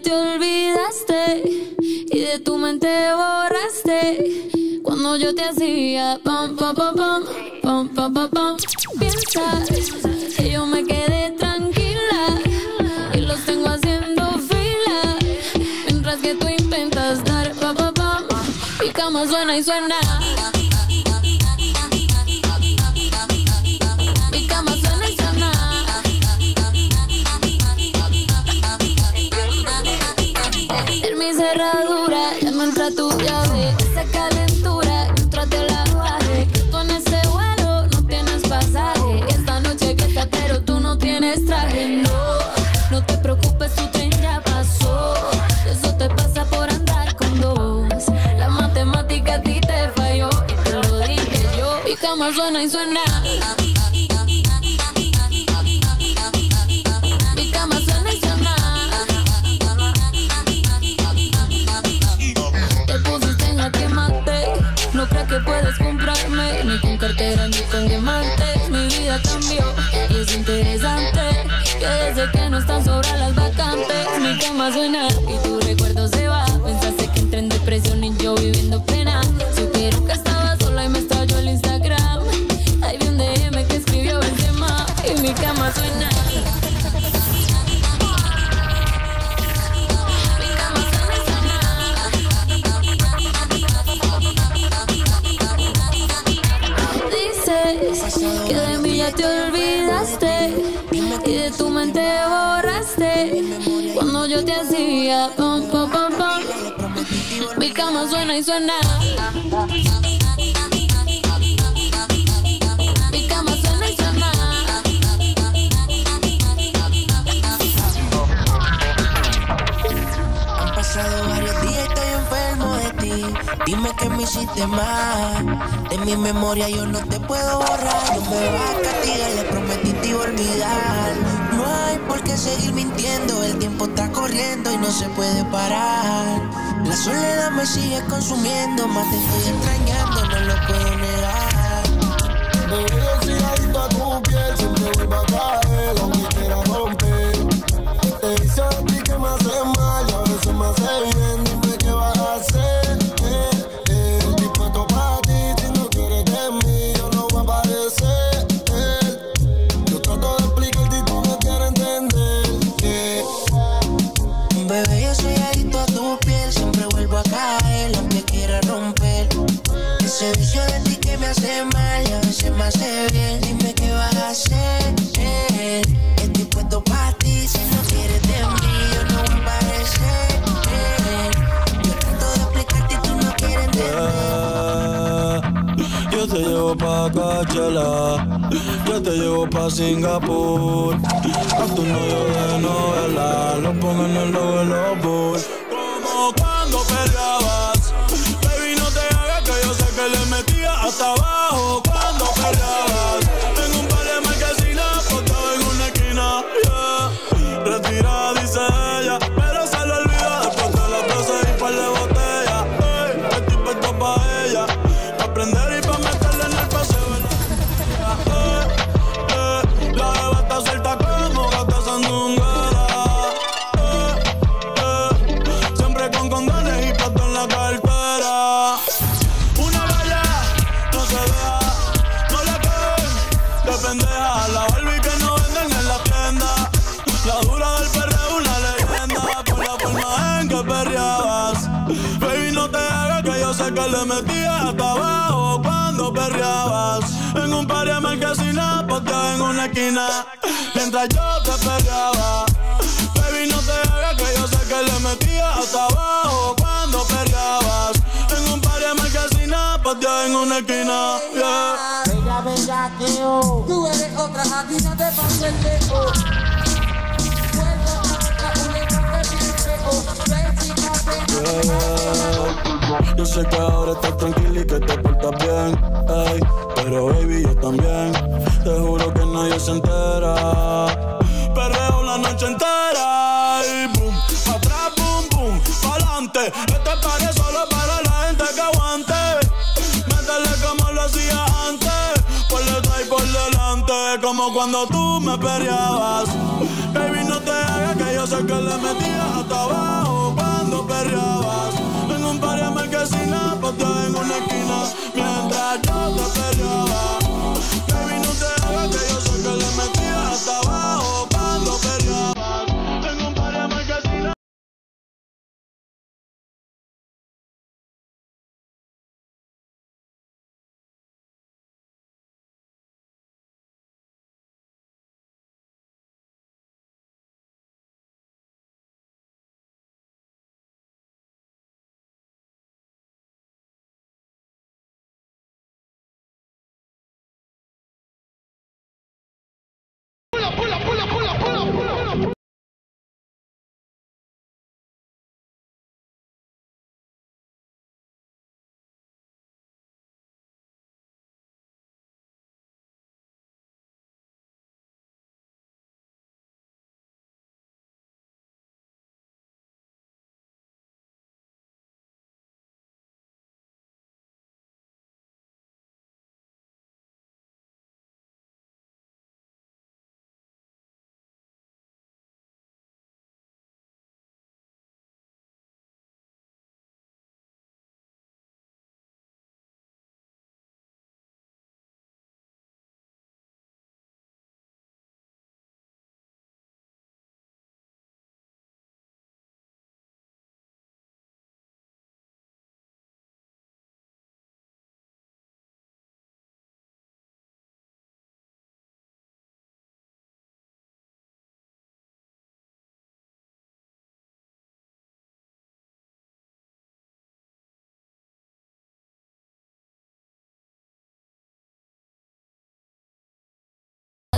te olvidaste y de tu mente borraste. Cuando yo te hacía pam pam pam pam pam pam pam pam. Piensa que yo me quedé tranquila y los tengo haciendo fila. Mientras que tú intentas dar pam pam pam mi cama suena y suena suena y suena. Suena y suena. Dime que me hiciste mal. De mi memoria yo no te puedo borrar. No me vas a castigar, le prometí te a olvidar. No hay por qué seguir mintiendo. El tiempo está corriendo y no se puede parar. La soledad me sigue consumiendo. Más te estoy extrañando, no lo puedo negar. Bebé, a tu piel, siempre vuelvo a Yo te llevo pa' Singapur. A tu novio de novela, lo pongo en el logo de los que que le metías hasta abajo cuando perreabas. En un par de marquesinas, porque en una esquina. Mientras yo te perreaba. Baby, no te hagas que yo sé que le metías hasta abajo cuando perreabas. En un par de marquesinas, porque en una esquina. Yeah bellaqueo. Tú eres otra, aquí no te paso el Yo sé que ahora estás tranquila y que te portas bien, pero baby yo también. Te juro que nadie se entera. Perreo la noche entera y boom, atrás boom boom, pa'lante. Este paré solo para la gente que aguante. Métele como lo hacía antes por delante, como cuando tú me peleabas. Baby, no te hagas que yo sé que le metías hasta abajo pateada en una esquina, mientras yo te.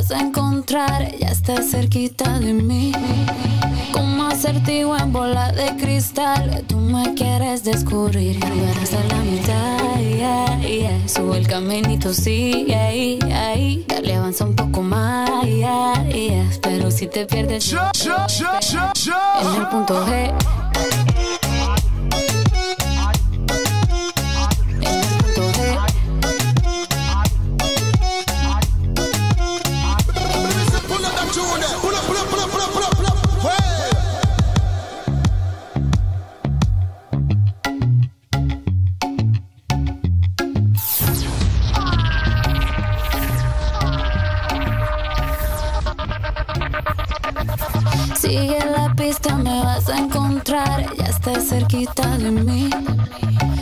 Vas a encontrar, ya está cerquita de mí. Como acertijo en bola de cristal, tú me quieres descubrir. Vas a la mitad, yeah, yeah. Sube el caminito, sigue ahí, ahí. Dale, avanza un poco más, yeah, yeah. Pero si te pierdes, yo, en el punto G. Sigue la pista, me vas a encontrar. Ya está cerquita de mí.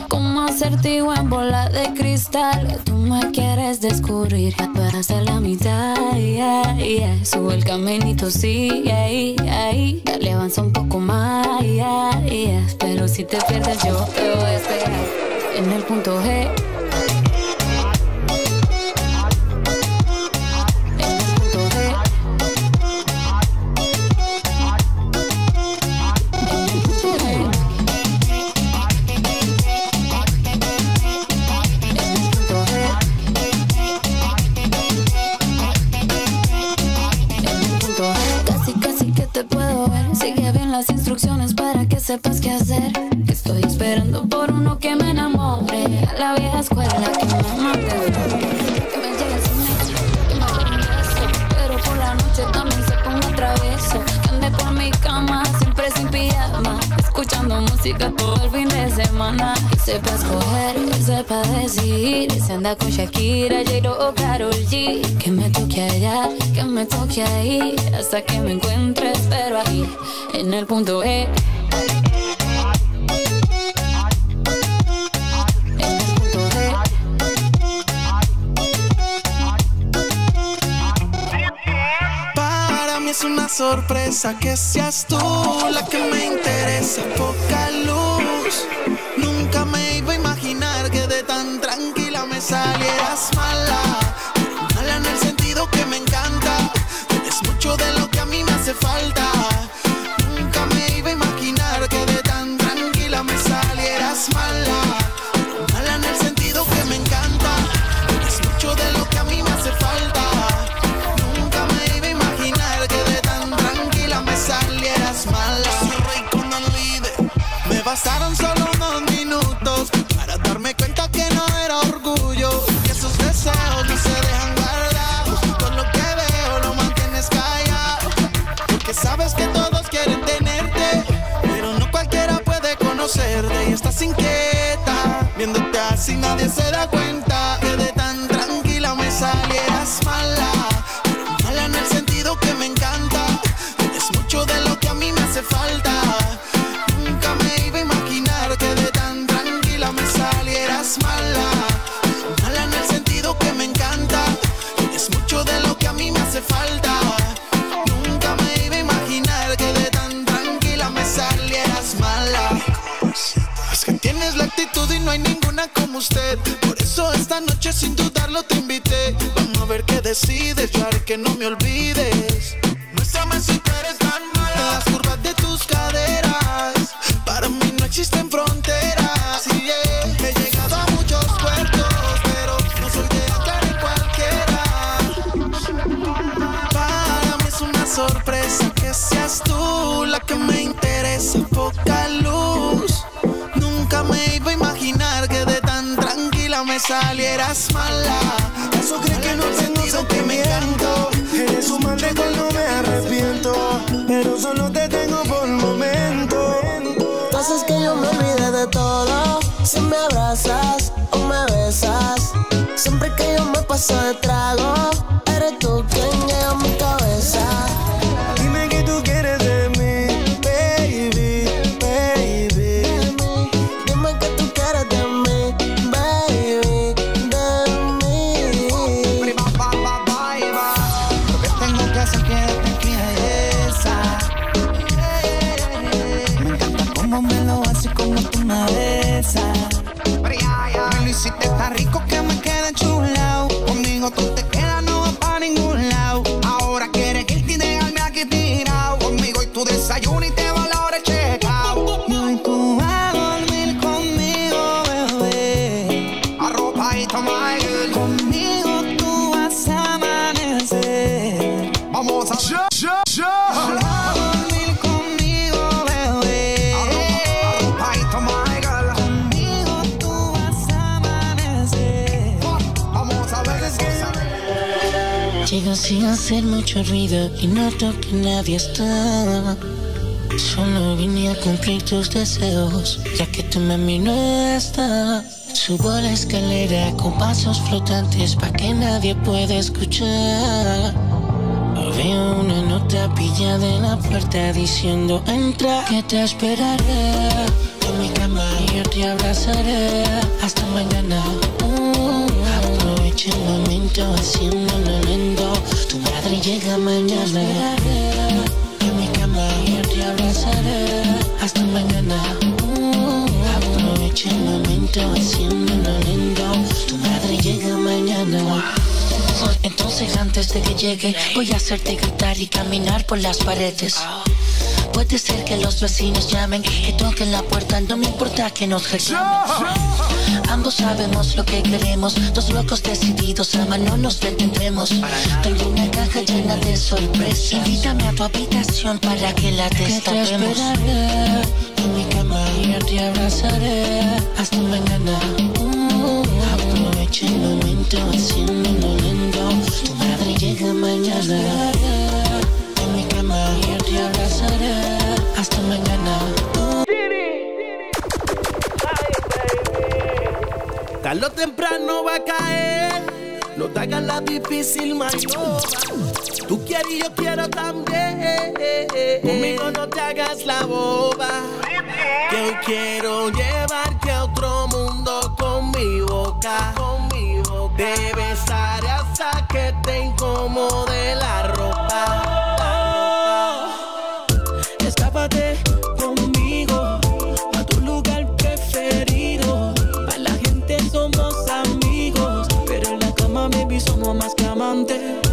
Como acertijo en bola de cristal. Tú me quieres descubrir. Vas a la mitad, yeah, yeah. Sube el caminito, sigue ahí, ahí. Dale, avanza un poco más. Pero si te pierdes, yo te voy a esperar. En el punto G. sepas qué hacer. Estoy esperando por uno que me enamore. A la vieja escuela que me mate. Que me llegue el cine, que me dé un beso. Pero por la noche también se ponga travieso. Que ande por mi cama, siempre sin pijama. Escuchando música todo el fin de semana. Que sepa escoger, que sepa decidir. Si anda con Shakira, J-Lo o Karol G. Que me toque allá, que me toque ahí. Hasta que me encuentres, pero ahí, en el punto E. sorpresa que seas tú la que me interesa. Poca luz. Nunca me iba a imaginar que de tan tranquila me salieras fiesta. Solo vine a cumplir tus deseos, ya que tu mami no está. Subo la escalera con pasos flotantes pa' que nadie pueda escuchar. Veo una nota pillada en la puerta diciendo entra que te esperaré en mi cama y yo te abrazaré hasta mañana. Uh, aprovecha el momento haciéndolo lento. Tu madre llega mañana hasta mañana. Uh, aprovecha el momento haciéndolo lindo. Tu madre llega mañana. Entonces antes de que llegue voy a hacerte gritar y caminar por las paredes. Puede ser que los vecinos llamen, que toquen la puerta, no me importa que nos reclamen. Ambos sabemos lo que queremos, dos locos decididos, a mano nos detendremos. Tengo una caja llena de sorpresas. Invítame a tu habitación para que la destapemos. Te en mi cama y te abrazaré hasta mañana. Aprovecha el momento. Tu madre llega mañana cama y te abrazaré hasta mañana. Tarde o temprano va a caer, no te hagas la difícil maniobra. Tú quieres y yo quiero también. Conmigo no te hagas la boba. Que quiero llevarte a otro mundo con mi boca. Con mi boca. Te besaré hasta que te incomode la ropa. instante.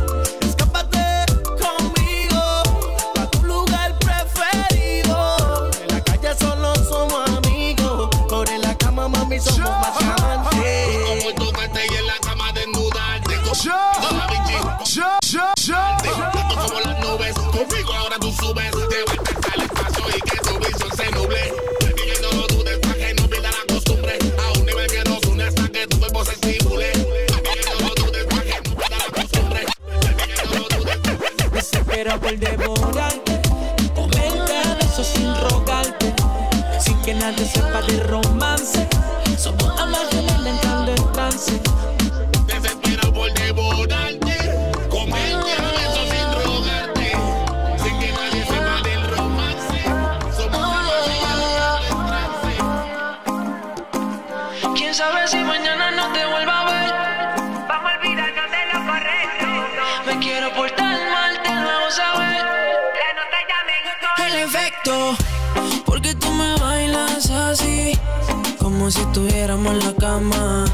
En la cama.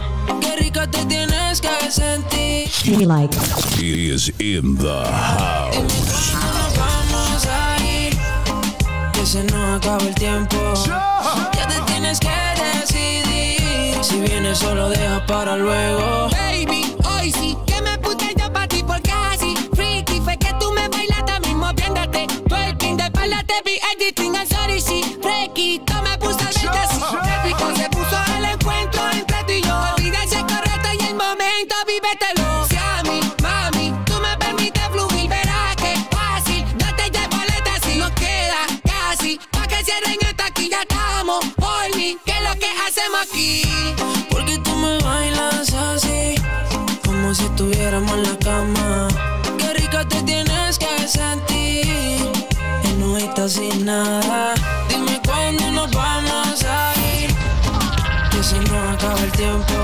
Qué rica te tienes que sentir. He is in the house. Nos vamos a ir, que se nos acaba el tiempo. Ya te tienes que decidir. Si vienes solo deja para luego. Baby, hoy sí estuviéramos en la cama. Qué rica te tienes que sentir, no estás sin nada. Dime cuándo nos vamos a ir, que se nos acaba el tiempo.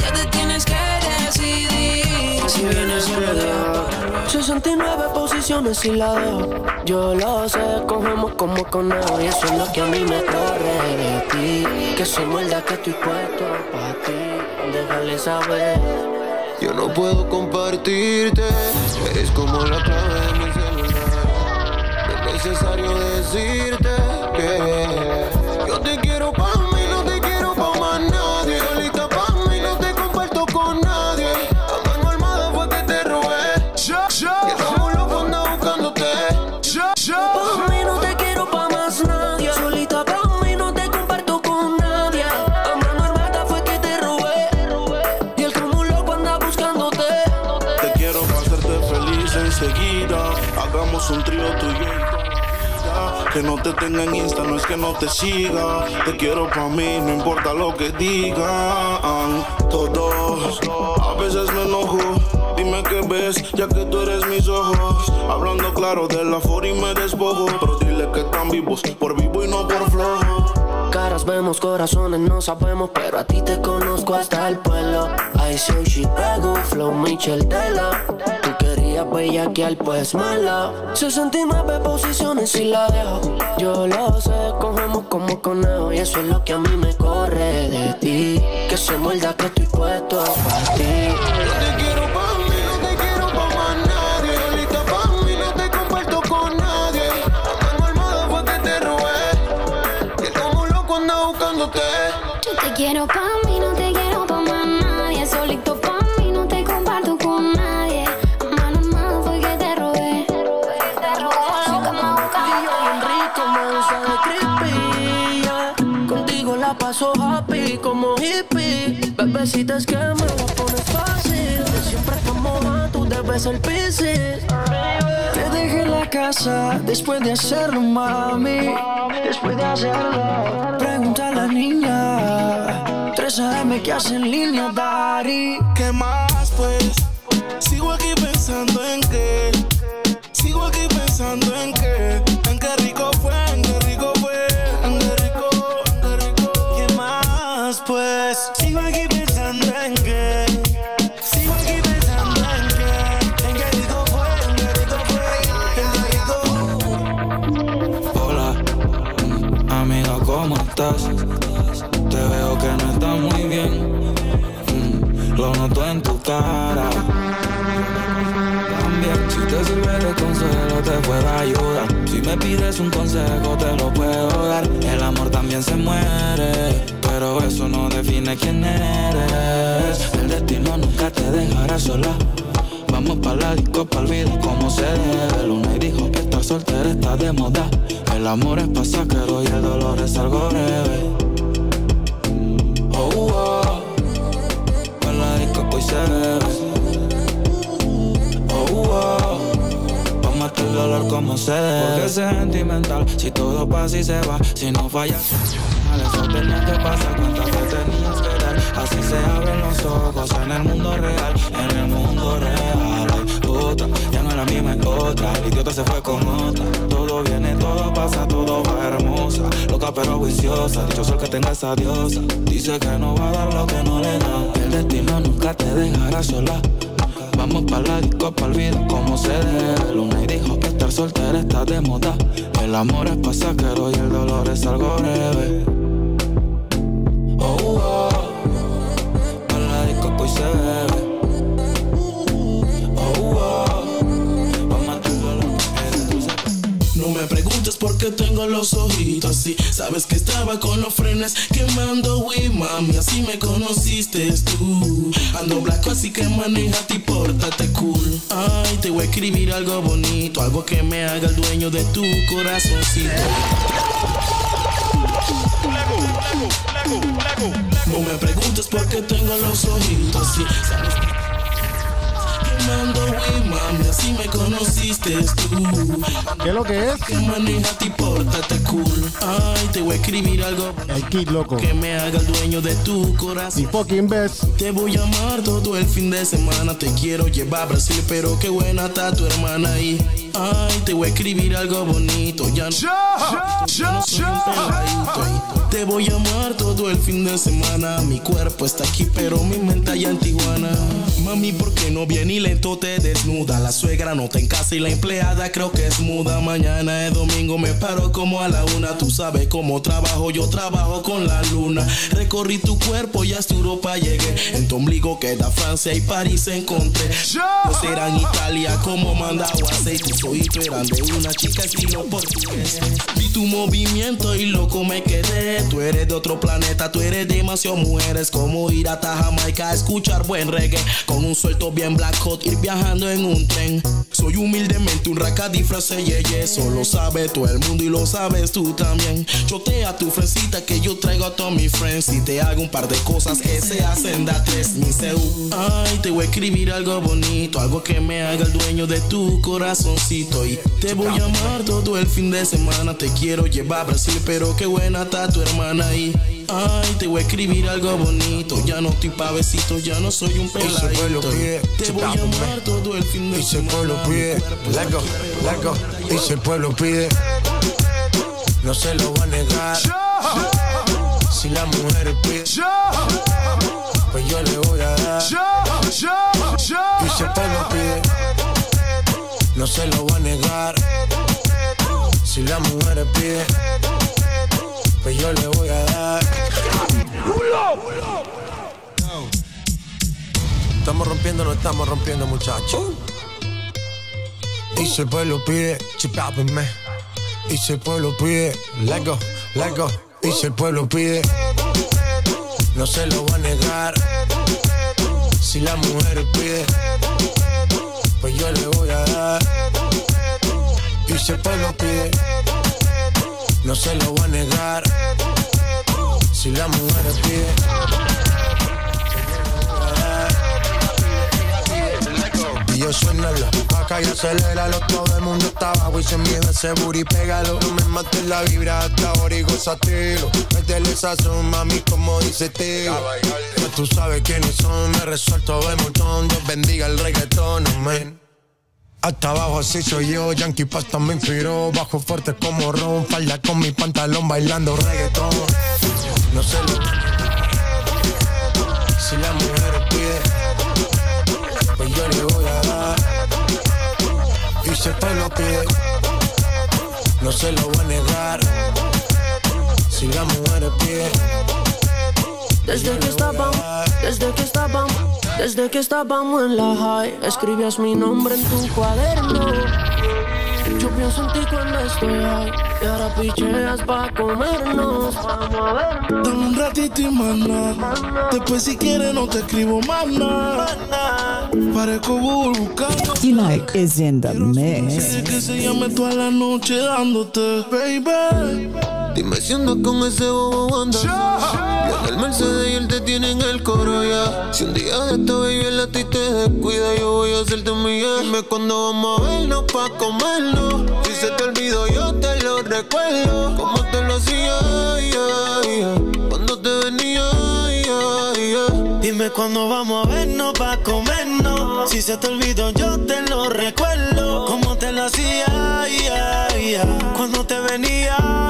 Ya te tienes que decidir, si vienes para luego. 69 posiciones y la dejo. Yo lo sé, cogemos como conejo. Y eso es lo que a mí me corre de ti. Que soy muerda que estoy puesto para ti. Déjale saber. Yo no puedo compartirte, eres como la clave de mi celular. No es necesario decirte Que no te tenga en Insta, no es que no te siga. Te quiero para mí, no importa lo que digan. Todos, a veces me enojo. Dime qué ves, ya que tú eres mis ojos. Hablando claro de la for y me despojo. Pero dile que están vivos, por vivo y no por flojo. Caras vemos, corazones no sabemos, pero a ti te conozco hasta el pueblo. I say she flow Michel Tela. Tú querías bellaquear, pues mala. 69 posiciones y la dejo. Yo lo sé, cogemos como conejo. Y eso es lo que a mí me corre de ti. Que se muerda que estoy puesto para ti. Yo te quiero pa' es que me la pones fácil siempre estamos tú debes ser piscis Te dejé la casa después de hacerlo, mami. Después de hacerlo. Pregunta a la niña. 3 AM que hace en línea, Dari. ¿Qué más pues? Sigo aquí pensando en qué. Sigo aquí pensando en qué. Si me pides un consejo, te lo puedo dar. El amor también se muere, pero eso no define quién eres. El destino nunca te dejará sola. Vamos pa' la disco, pa' olvidar cómo se debe. Luna y dijo que estar soltera está de moda. El amor es pasajero y el dolor es algo breve. Dolor como se. Porque es sentimental, si todo pasa y se va. Si no falla, eso tenía que pasar, cuántas te tenías que dar. Así se abren los ojos en el mundo real, en el mundo real. Ay, otra, ya no es la misma, es otra. El idiota se fue con otra. Todo viene, todo pasa, todo va hermosa. Loca pero juiciosa, dichoso el que tenga esa diosa. Dice que no va a dar lo que no le da. El destino nunca te dejará sola. Vamos pa' la disco, pa' vida como se debe. Luna y dijo que estar soltera está de moda. El amor es pasajero y el dolor es algo breve. Preguntes por qué tengo los ojitos así. Sabes que estaba con los frenes quemando, wey, mami. Así me conociste tú. Ando blanco, así que maneja y pórtate cool. Ay, te voy a escribir algo bonito. Algo que me haga el dueño de tu corazoncito. No me preguntes por qué tengo los ojitos así. Quemando, wey, mami. Así me conociste tú. ¿Qué es lo que es? Que maneja y pórtate cool. Ay, te voy a escribir algo. El kid, loco. Que me haga el dueño de tu corazón. Y fucking best. Te voy a amar todo el fin de semana. Te quiero llevar a Brasil, pero qué buena está tu hermana ahí. Ay, te voy a escribir algo bonito. Ya no, ya no soy un peladito. Te voy a amar todo el fin de semana. Mi cuerpo está aquí, pero mi mente allá en Tijuana. Mami, ¿por qué no viene y lento te desnuda? La suegra no está en casa y la empleada creo que es muda. Mañana es domingo, me paro como a la una. Tú sabes cómo trabajo, yo trabajo con la luna. Recorrí tu cuerpo y hasta Europa llegué. En tu ombligo queda Francia y París encontré. No será en Italia como manda aceite. Soy grande, una chica estilo portugués. Vi tu movimiento y loco me quedé. Tú eres de otro planeta, tú eres demasiado mujeres. Como ir hasta Jamaica a escuchar buen reggae. Con un suelto bien black hot, ir viajando en un tren. Soy humildemente un raca disfrace yeye. Eso lo sabe todo el mundo y lo sabes tú también. Chotea tu fresita que yo traigo a todos mis friends. Y te hago un par de cosas que se hacen da tres, mi seu. Ay, te voy a escribir algo bonito. Algo que me haga el dueño de tu corazoncito. Y te voy a amar todo el fin de semana. Te quiero llevar a Brasil, pero qué buena está hermana ahí. Ay, te voy a escribir algo bonito. Ya no estoy pa' besitos, ya no soy un peladito. Te voy a amar todo el fin de Y si el semana. pueblo pide, let go, let go. Y si el pueblo pide, no se lo va a negar. Si la mujer pide, pues yo le voy a dar. Y si el pueblo pide, no se lo va a negar. Si la mujer pide, pues yo le voy a dar. Estamos rompiendo, no estamos rompiendo, muchachos. Y si el pueblo pide, chipápenme. Y si el pueblo pide, let go, let go. Y si el pueblo pide, no se lo va a negar. Si la mujer pide, pues yo le voy a dar. Y si el pueblo pide, no se lo va a negar. Si la mujer pide, Y yo suénalo, acá y aceléralo Todo el mundo está abajo y se miedo ese booty Pégalo, no me mates la vibra hasta ahora y gozatelo. Métele sazón, mami, como dice Ya tú sabes quiénes son, me resuelto de montón. Dios bendiga el reggaetón, amén hasta abajo así soy yo, Yankee Pasta me inspiró Bajo fuerte como Ron, falda con mi pantalón bailando reggaetón No sé lo Si la mujer pide pues yo le voy a dar. Y si te lo pide, no se lo voy a negar. Si la mujer pide, Desde que estábamos, desde que estábamos, desde que estábamos en la high, escribías mi nombre en tu cuaderno. Yo pienso en ti cuando estoy high, y ahora picheas pa' comernos. Vamos a vernos. Dame un ratito y mana. Después si quieres no te escribo más nada. Parezco Google buscando. T-Like is in the mix. Quiere que se llame toda la noche dándote, baby. Dime si andas con ese bobo anda. Viene el Mercedes y él te tiene en el coro ya. Si un día de esto baby el a ti te descuida, yo voy a hacerte mía. Dime cuando vamos a vernos pa' comernos. Si se te olvidó, yo te lo recuerdo. Como te lo hacía, cuando te venía, Dime cuando vamos a vernos pa' comernos. Si se te olvidó, yo te lo recuerdo. Como te lo hacía, cuando te venía,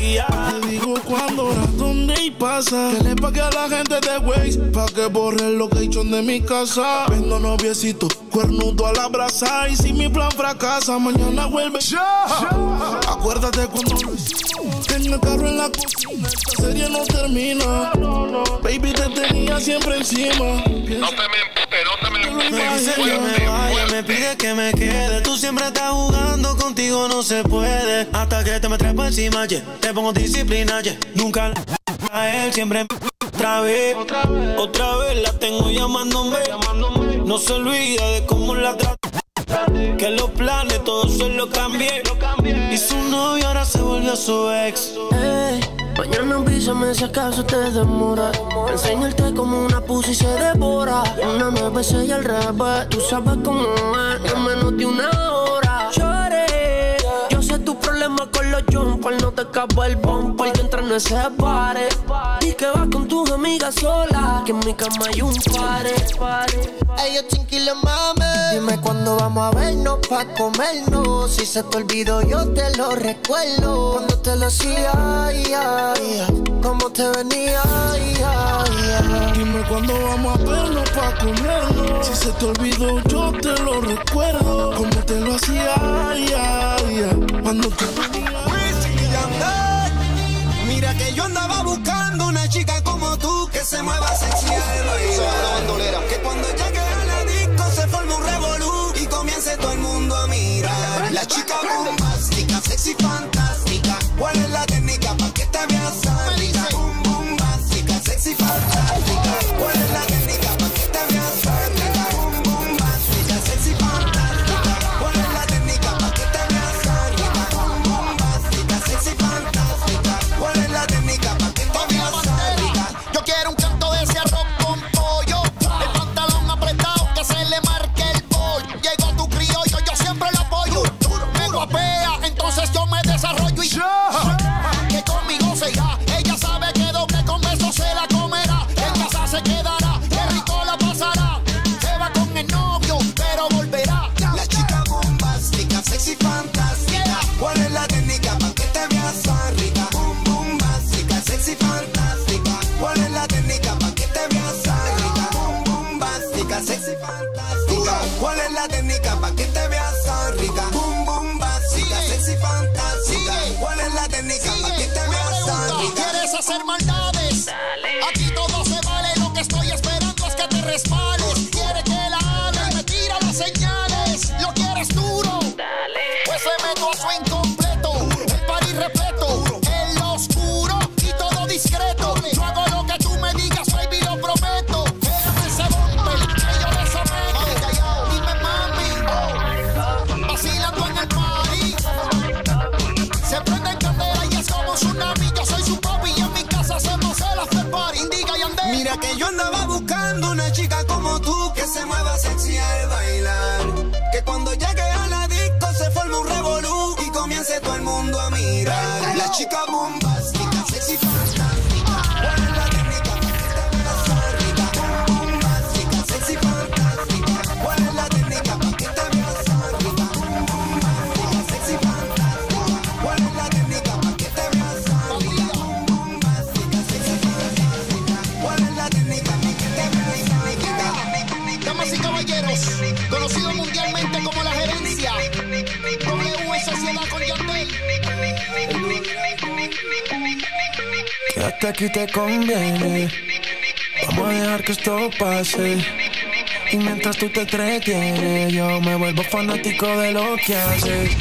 Te digo cuando, hora, dónde y pasa. Que le pague a la gente de Waze pa' que borre el location de mi casa. Vendo noviecito, cuernudo a la brasa. Y si mi plan fracasa, mañana vuelve. Ya. Acuérdate cuando tengo el carro en la cocina. Esta serie no termina. Baby, te tenía siempre encima. No te me me dice que me vaya, me pide que me quede. Tú siempre estás jugando, contigo no se puede. Hasta que te me trepo encima, yeah. te pongo disciplina, yeah. Nunca a él, siempre otra vez, otra vez, la tengo llamándome. No se olvida de cómo la trato. Que los planes todos se lo cambié. Y su novio ahora se volvió su ex. Mañana avísame si acaso te demora. Enseñarte como una pussy se devora. Una nueve, y al revés. Tú sabes cómo es, en menos de una hora. Jumpers. No te acabo el bumper. Que entra en ese pare. Y que vas con tus amigas sola. Que en mi cama hay un pare. Ellos chinquiles mame. Dime cuándo vamos a vernos pa' comernos. Si se te olvidó, yo te lo recuerdo. Cuando te lo hacía, ya, ya. Cómo te venía, ya, ya. Dime cuándo vamos a vernos pa' comernos. Si se te olvidó, yo te lo recuerdo. Como te lo hacía, ya, ya. Cuando te venía. Mira que yo andaba buscando una chica como tú que se mueva sexy al bailar. Que cuando llegue a la disco se forme un revolú y comience todo el mundo a mirar. La chica bombástica, sexy fantástica. ¿Cuál es la técnica para que te veas rica? Boom, boom, básica, sexy fantástica. Chica Quédate aquí te conviene. Vamos a dejar que esto pase. Y mientras tú te entretienes, yo me vuelvo fanático de lo que haces.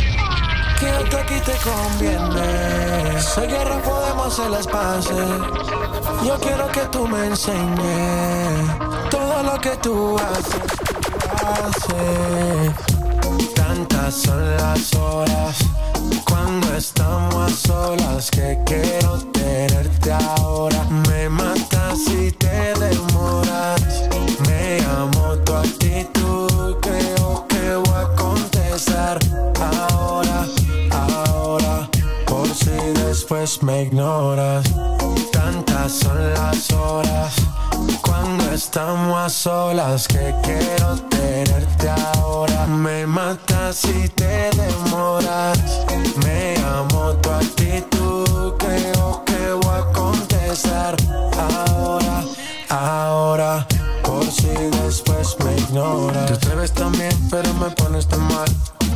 Quédate aquí te conviene. Soy guerra, podemos hacer las. Yo quiero que tú me enseñes todo lo que tú haces. haces. Tantas son las horas cuando estamos a solas que quiero ahora. Me matas si te demoras. Me amo tu actitud, creo que voy a contestar. Ahora, ahora, por si después me ignoras. Tantas son las horas cuando estamos a solas que quiero tenerte ahora. Me matas si te demoras. Me amo tu actitud, creo que voy a contestar ahora, ahora. Por si después me ignoras. Te ves tan bien, pero me pones tan mal.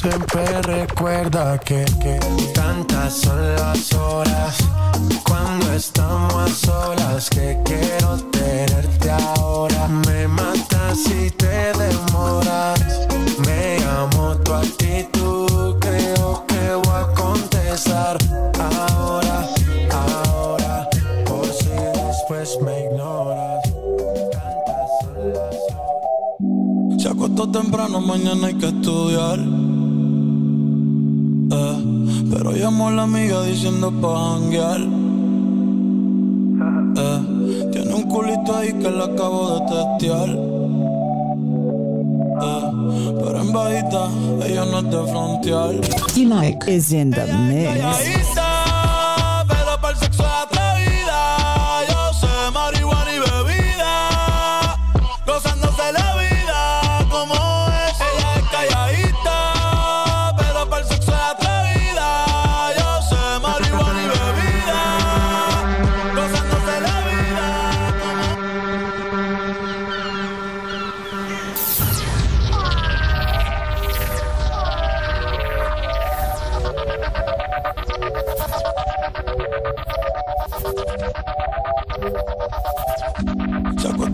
Siempre recuerda que, que tantas son las horas cuando estamos a solas que quiero tenerte ahora. Me matas si te demoras. Me amo tu actitud, creo que voy a contestar ahora, ahora, por si después me ignoras. Tantas son las Se acostó temprano, mañana hay que estudiar. Eh, pero llamó a la amiga diciendo pa' janguear. Eh, tiene un culito ahí que le acabo de testear. Eh, pero en bajita, ella no es de frontear. D-Like is in the mix. Pero para el sexo es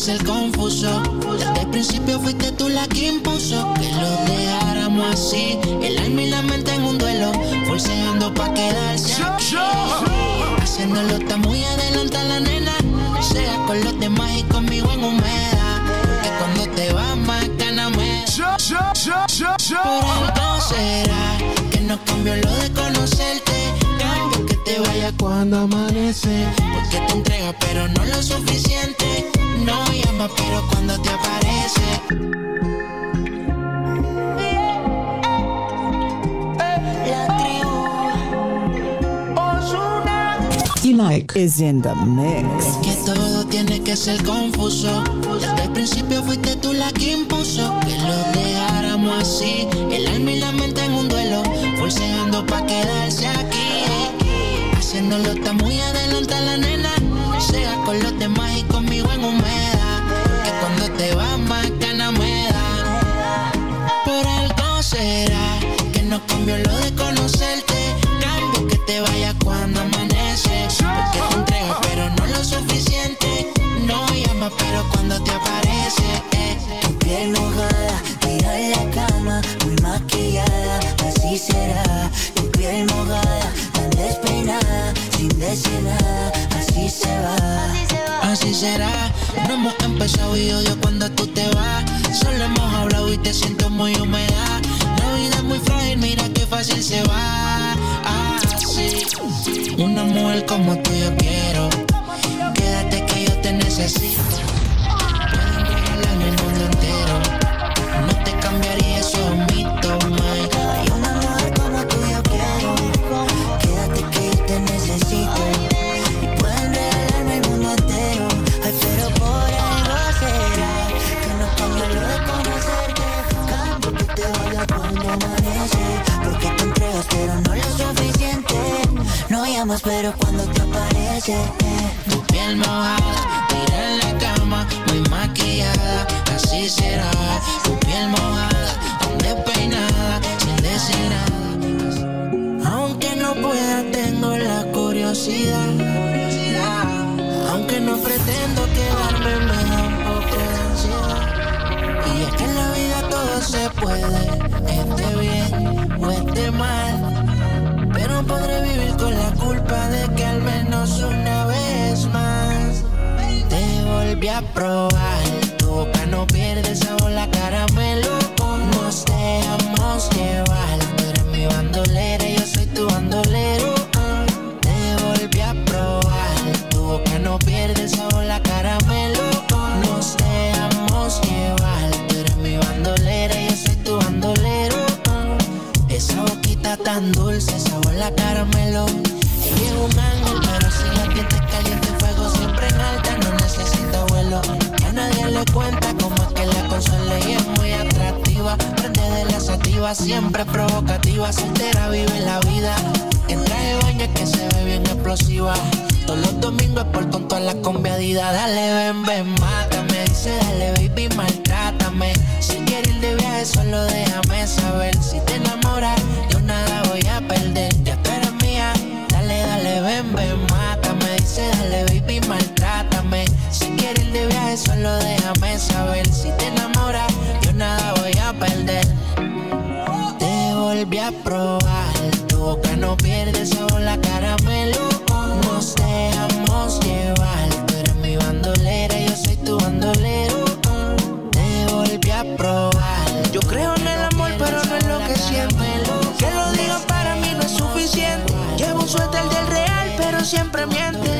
ser confuso. Desde el principio fuiste tú la que impuso que lo dejáramos así. El alma y la mente en un duelo, forceando pa' quedarse aquí. Haciéndolo está muy adelante la nena. Sea con los demás y conmigo en humedad. Que cuando te vas más da. Por algo será que no cambió lo de conocerte. Cuando amanece. Porque te entrega, pero no lo suficiente. No llama, pero cuando te aparece. D-Like is in the mix. Que todo tiene que ser confuso. Desde el principio fuiste tú la que impuso que lo dejáramos así. Haciéndolo está muy adelante no hemos empezado y odio cuando tú te vas. Solo hemos hablado y te siento muy humedad. La vida es muy frágil, mira qué fácil se va. Así, una mujer como tú yo quiero. Quédate que yo te necesito. Pero cuando te aparece, eh. Tu piel mojada, tira en la cama, muy maquillada, así será. Tu piel mojada, despeinada, sin decir nada. Aunque no pueda, tengo la curiosidad. Aunque no pretendo quedarme, me da. Y es que en la vida todo se puede, esté bien o esté mal. Con la culpa de que al menos una vez más te volví a probar. La sativa, siempre provocativa. Soltera vive la vida. En traje baño que se ve bien explosiva. Todos los domingos por con todas las conviadidas. Dale, ven, ven, mátame. Dice, dale, baby, maltrátame. Si quieres ir de viaje, solo déjame saber. Si te enamoras, yo nada voy a perder. Ya tú eres mía. Dale, dale, ven, ven, mátame. Dice, dale, baby, maltrátame. Si quieres ir de viaje, solo déjame probar. Tu boca no pierde sabor, la caramelo. Nos dejamos llevar. Tú eres mi bandolera, yo soy tu bandolero. Te volví a probar. Yo creo en el amor, pero no es lo que siento. Que lo digan para mí no es suficiente. Llevo un suéter del real, pero siempre miente.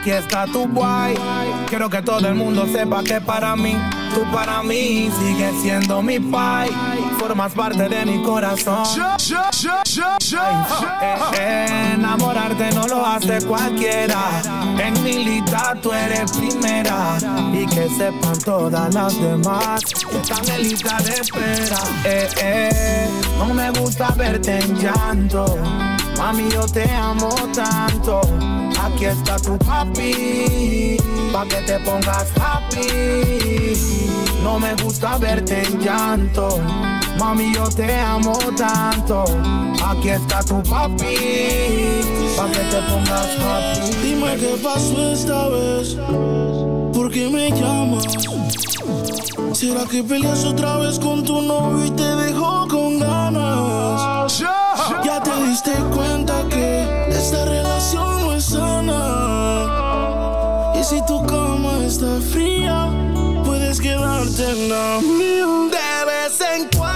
Aquí está tu guay. Quiero que todo el mundo sepa que para mí, tú para mí sigues siendo mi pai. Formas parte de mi corazón. Eh, eh, enamorarte no lo hace cualquiera. En mi lista tú eres primera. Y que sepan todas las demás que están en lista de espera. Eh, eh, no me gusta verte en llanto. Mami, yo te amo tanto. Aquí está tu papi, pa' que te pongas happy. No me gusta verte en llanto. Mami, yo te amo tanto. Aquí está tu papi, pa' que te pongas happy. Dime qué pasó esta vez. ¿Por qué me llamas? ¿Será que peleas otra vez con tu novio y te dejó con ganas? Ya te diste cuenta que esta relación no es sana. Y si tu cama está fría, puedes quedarte en la mía. De vez en cuando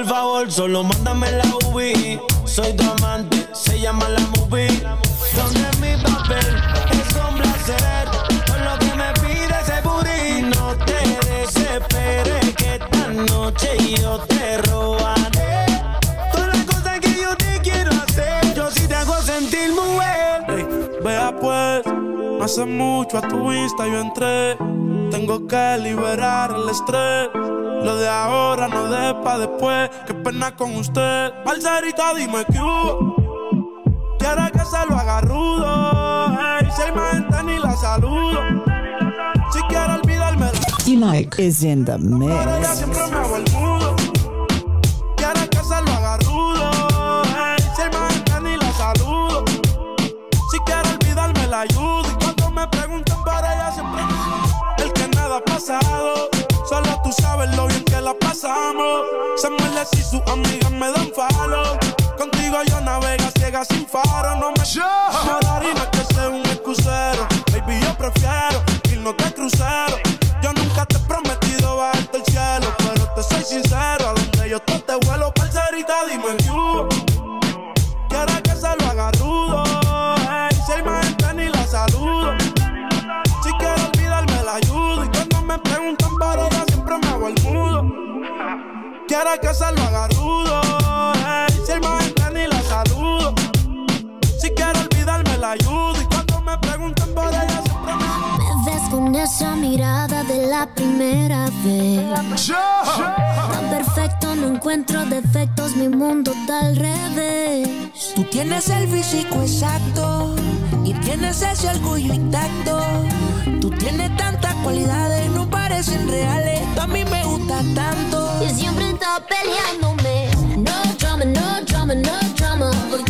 El favor, solo mándame la UV. Soy tu amante, se llama la movie. Donde mi papel es un placer. Por lo que me pide ese booty. No te desesperes que esta noche yo te robaré. Todas las cosas que yo te quiero hacer. Yo sí te hago sentir mujer. Ey, vea pues, no hace mucho a tu vista yo entré. Tengo que liberar el estrés. Lo de ahora no de pa' después. Qué pena con usted. Balsarita, dime que hubo. Quiere que se lo haga rudo. Si hay más gente ni la saludo. Si quiere olvidarme, Unike is in the mix. siempre me hago el mudo. Quiere que se lo haga rudo. Si hay más gente ni la saludo. Si quiere olvidarme, la ayudo. Y cuando me preguntan para ella, siempre el que nada ha pasado. Pasamos. Se si sus amigas me dan falo. Contigo yo navega ciega sin faro. No me moraría que sea un excusero. Baby, yo prefiero irnos de crucero. La primera vez. Tan perfecto, no encuentro defectos, mi mundo está al revés. Tú tienes el físico exacto y tienes ese orgullo intacto. Tú tienes tantas cualidades, no parecen reales. Tú a mí me gusta tanto. Y siempre está peleándome. No drama, no drama, no drama. ¿Por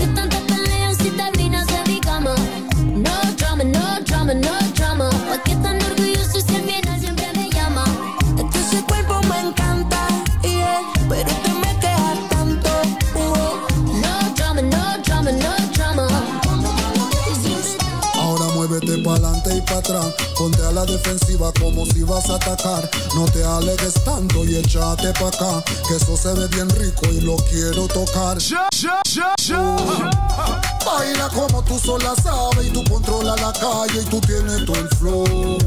atrás. Ponte a la defensiva como si vas a atacar. No te alegues tanto y échate pa' acá. Que eso se ve bien rico y lo quiero tocar. Baila como tú sola sabes y tú controlas la calle y tú tienes el flow.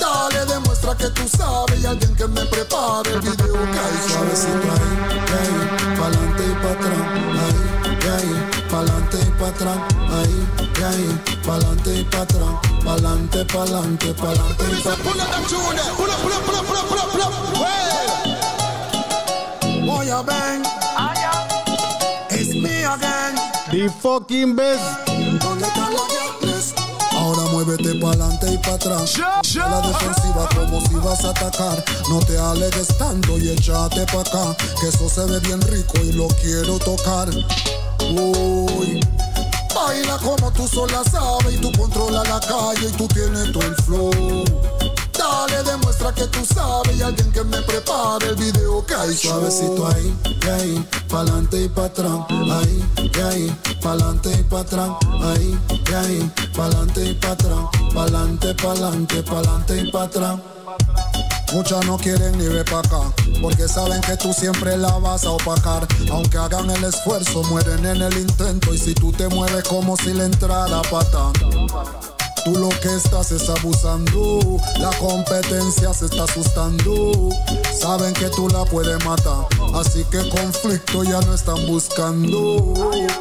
Dale, demuestra que tú sabes y alguien que me prepare el video que hay suavecito ahí, ahí, pa'lante y pa' atrás, ahí, ahí, pa'lante y pa' atrás, ahí, ahí, pa'lante y pa' atrás, pa'lante, pa'lante, pa'lante y pa' Voy a ven, it's me again. The fucking best. ¿Dónde las diablas? Ahora muévete pa'lante y pa' atrás. A la defensiva como si vas a atacar. No te alegues tanto y échate pa' acá. Que eso se ve bien rico y lo quiero tocar. Uy. Baila como tú sola sabes y tú controlas la calle y tú tienes todo el flow. Dale, demuestra que tú sabes y alguien que me prepare el video que hay suavecito ahí, y ahí, pa'lante y pa' atrás, ahí, y ahí, pa'lante y pa' atrás, ahí, y ahí, pa'lante y pa' atrás, pa'lante, pa'lante, pa'lante y pa'. Muchas no quieren ni ver pa' acá, porque saben que tú siempre la vas a opacar. Aunque hagan el esfuerzo, mueren en el intento. Y si tú te mueves como si le entrara pata. Tú lo que estás es abusando, la competencia se está asustando. Saben que tú la puedes matar, así que conflicto ya no están buscando.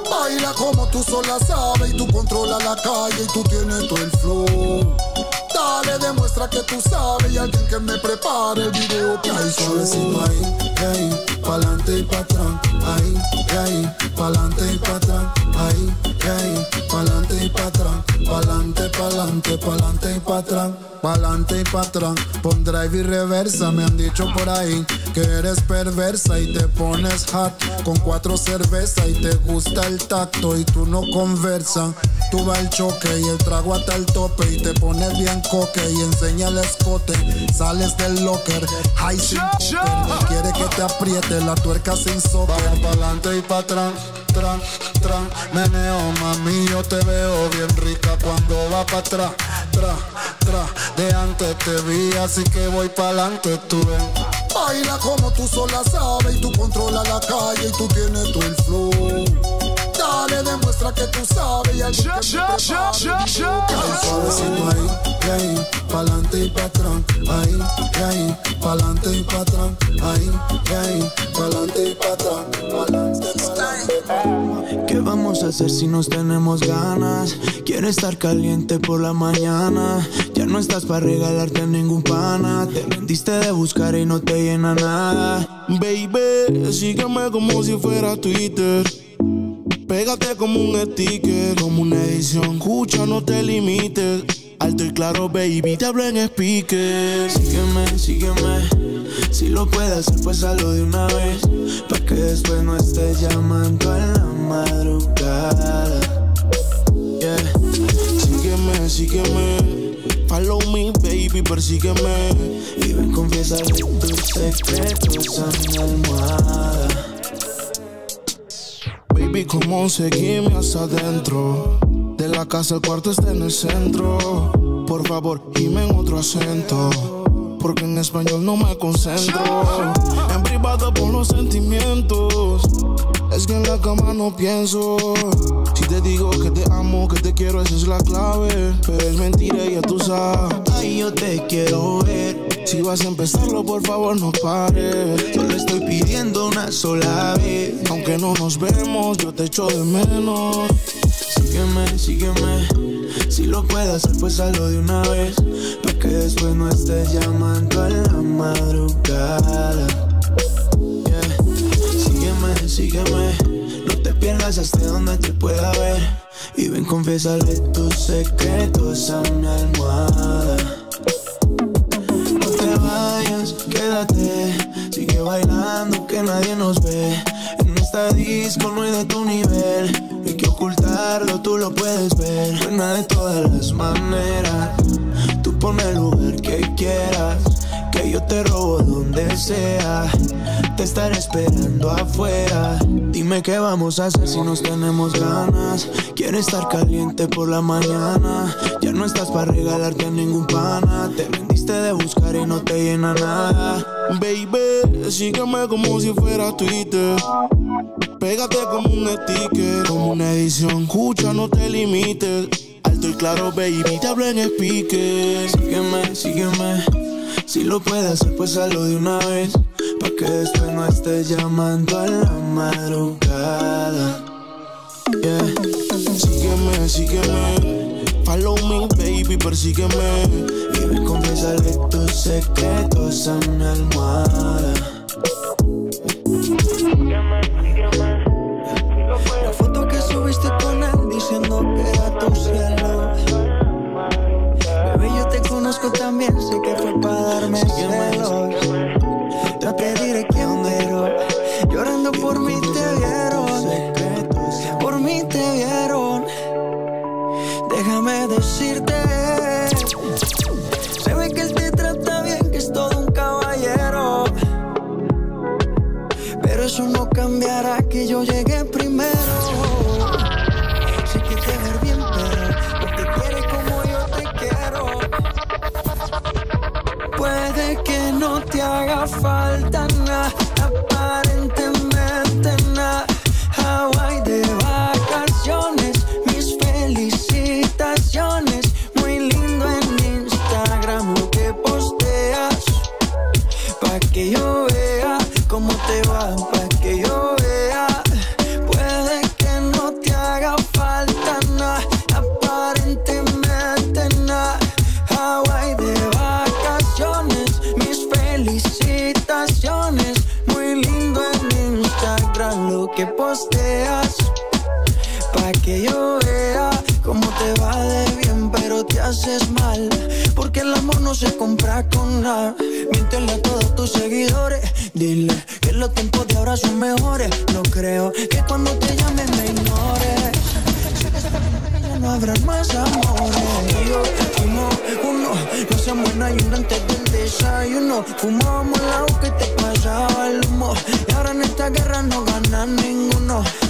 Baila como tú sola sabes y tú controlas la calle y tú tienes todo el flow. Dale, demuestra que tú sabes y alguien que me prepare el video que hay suavecito ahí, ahí, pa'lante y pa' atrás, ahí, ahí, pa'lante y pa' atrás, ahí, ahí, pa'lante y pa' atrás, pa'lante, pa'lante, pa'lante y pa' atrás, pa'lante y pa' atrás, pon drive y reversa, me han dicho por ahí que eres perversa y te pones hot con cuatro cervezas y te gusta el tacto y tú no conversas, tú vas al choque y el trago hasta el tope y te pones bien coque y enseña el escote, sales del locker, high sin quiere que te apriete la tuerca sin vamos pa'lante y pa' atrás, tran, tran, meneo mami, yo te veo bien rica cuando va pa' atrás, tra, tra, de antes te vi, así que voy pa'lante, tú ven. Baila como tú sola sabes y tú controlas la calle y tú tienes todo el flow. Dale, demuestra que tú sabes y algo que. Suavecito ahí, y ahí, pa'lante y pa' atrás. Ahí, y ahí, pa'lante y pa' atrás. Ahí, y ahí, pa'lante y pa' atrás. ¿Qué vamos a hacer si nos tenemos ganas? Quiero estar caliente por la mañana. Ya no estás para regalarte a ningún pana. Te rendiste de buscar y no te llena nada. Baby, sígueme como si fuera Twitter. Pégate como un sticker, como una edición. Escucha, no te limites. Alto y claro, baby, te hablo en speaker. Sígueme, sígueme. Si lo puedes hacer, pues hazlo de una vez. Pa' que después no estés llamando a la madrugada. Yeah. Sígueme, sígueme. Follow me, baby, persígueme. Y ven, confiesa tus secretos a mi almohada. Baby, ¿cómo seguirme hasta adentro? De la casa el cuarto está en el centro. Por favor, dime en otro acento. Porque en español no me concentro. En privado por los sentimientos. Es que en la cama no pienso. Si te digo que te amo, que te quiero, esa es la clave. Pero es mentira, ya tú sabes. Ay, yo te quiero ver. Si vas a empezarlo, por favor, no pares. Solo estoy pidiendo una sola vez. Aunque no nos vemos, yo te echo de menos. Sígueme, sígueme. Si lo puedes hacer, pues hazlo de una vez. Pa' que después no estés llamando a la madrugada. Yeah. Sígueme, sígueme. No te pierdas hasta donde te pueda ver. Y ven, confiésale tus secretos a mi almohada. Sigue bailando que nadie nos ve. En esta disco no hay de tu nivel. No hay que ocultarlo, tú lo puedes ver. Buena de todas las maneras. Tú pon el lugar que quieras. Yo te robo donde sea. Te estaré esperando afuera. Dime qué vamos a hacer si nos tenemos ganas. Quiero estar caliente por la mañana. Ya no estás para regalarte a ningún pana. Te rendiste de buscar y no te llena nada. Baby, sígueme como si fuera Twitter. Pégate como un sticker, como una edición. Escucha, no te limites. Alto y claro, baby, te hablo en speaker. Sígueme, sígueme. Si lo puedes hacer, pues hazlo de una vez. Pa' que después no estés llamando a la madrugada. Yeah. Sígueme, sígueme. Follow me, baby, persígueme. Y ven, confiésale tus secretos a mi almohada. La foto que subiste con él diciendo que era tu cielo. Conozco también, sé que fue para darme celos. No te diré quién, pero llorando por mí te vieron. Por mí te vieron. Déjame decirte. Haga falta nada, aparentemente nada. Hawaii de vacaciones, mis felicitaciones. Muy lindo en Instagram lo que posteas. Pa' que yo vea cómo te va, Miéntele a todos tus seguidores. Dile que los tiempos de ahora son mejores. No creo que cuando te llamen me ignores. Ya no habrá más amores. Y yo fuimos uno. No se buena y antes del desayuno. Fumábamos agua que te pasaba el humo. Y ahora en esta guerra no gana ninguno.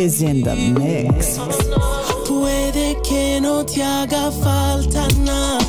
is in the mix. Puede que no te haga falta nada.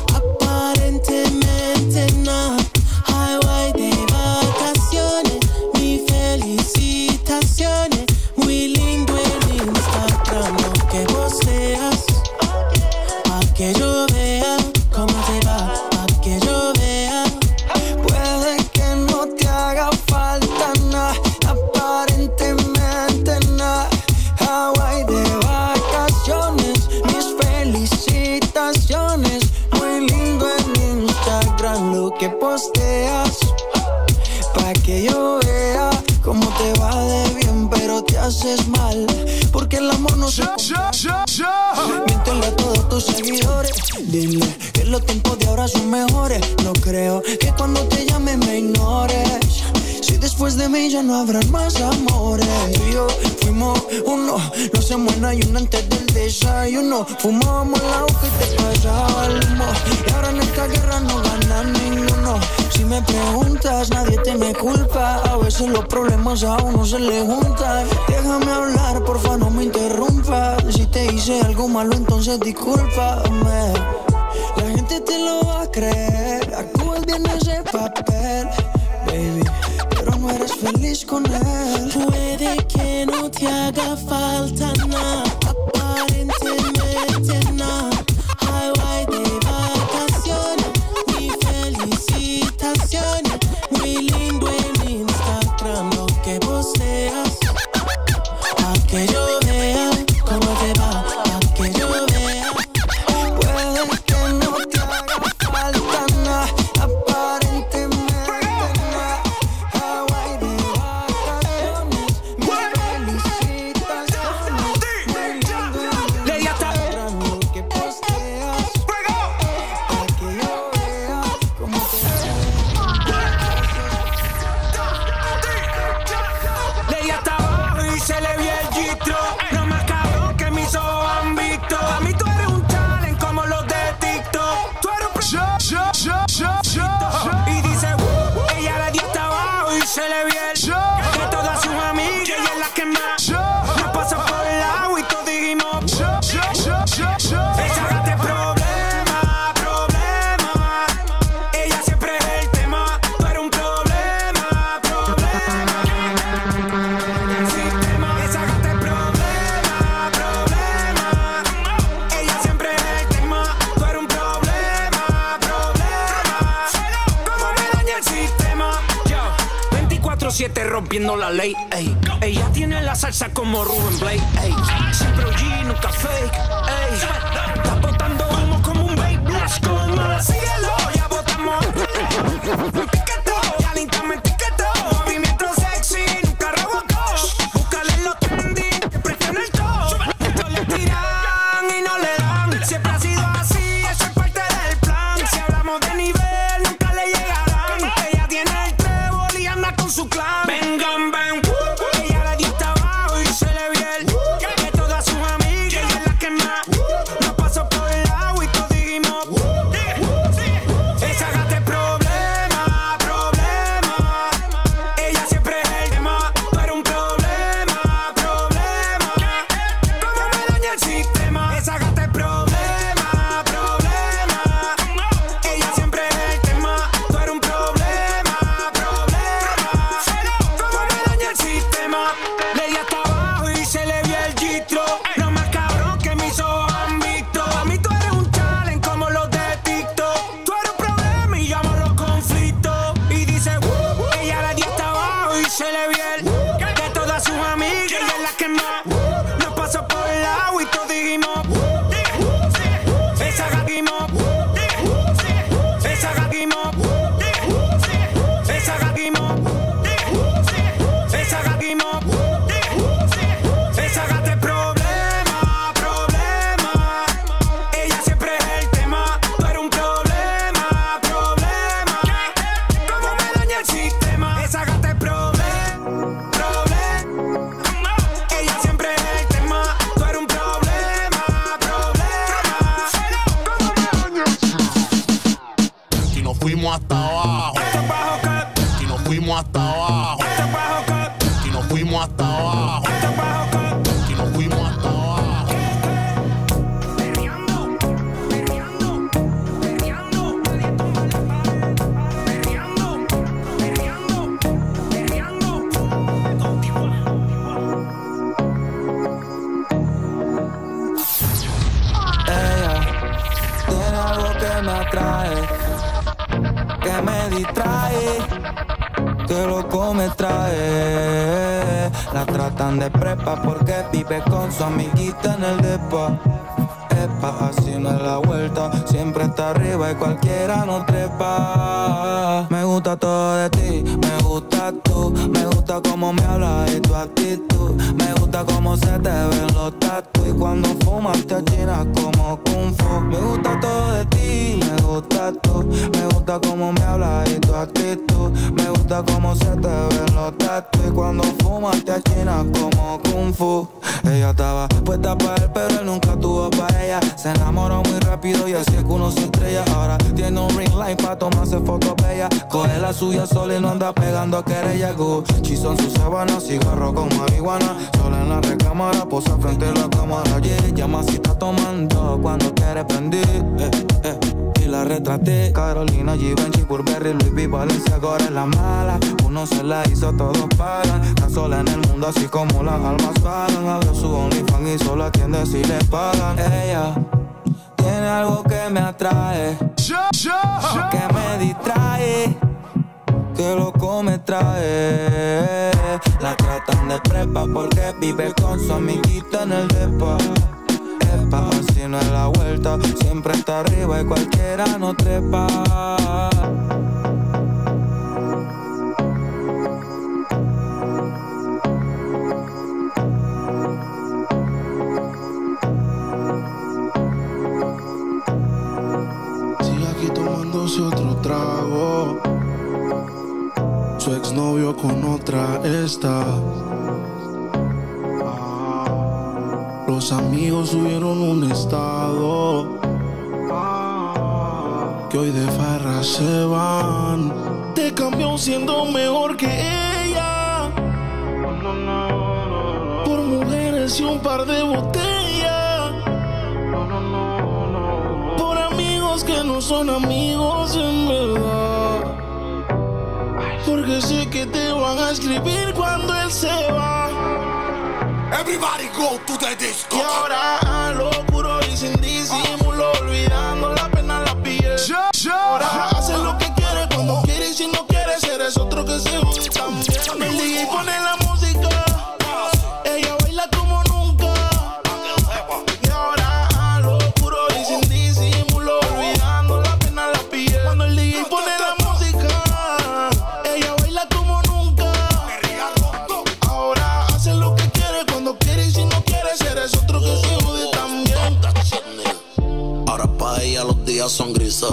para ella los días son grises.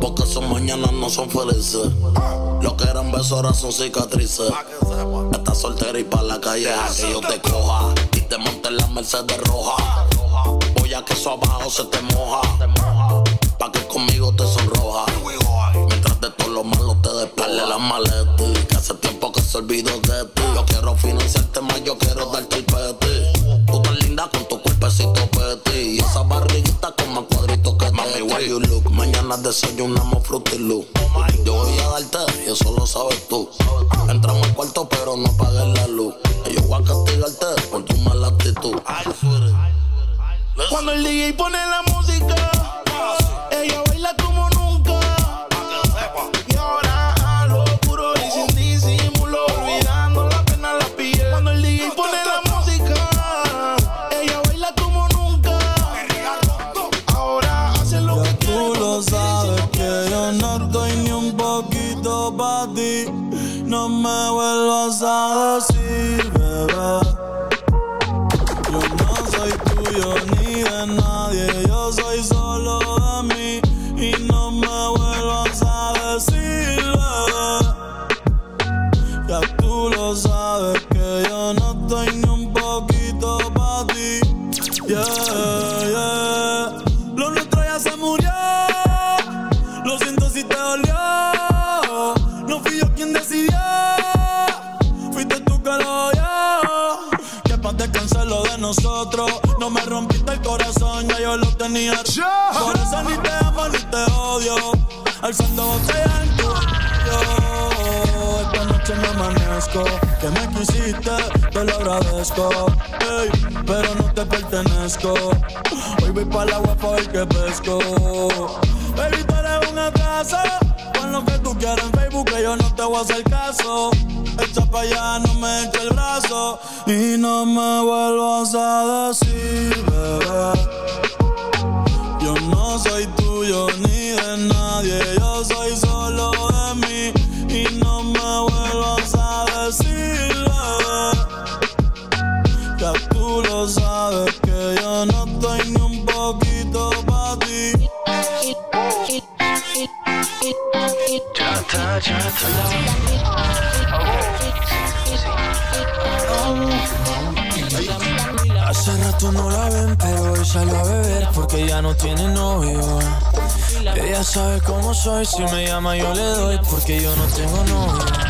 Porque son mañanas no son felices. Lo que eran besos ahora son cicatrices. Estás soltera y para la calle deja que yo te coja. Y te monte en la Mercedes roja. Voy a que eso abajo se te moja. Pa' que conmigo te sonroja. Mientras de todo lo malo te despele la maleta. Que hace tiempo que se olvidó de ti. Yo quiero financiarte más, yo quiero darte el peti. desayunamos frutilú. Yo voy a darte y eso lo sabes tú. Entramos al cuarto pero no apagues la luz. Y yo voy a castigarte por tu mala actitud. Cuando el DJ pone la soy, si me llama yo le doy porque yo no tengo novio.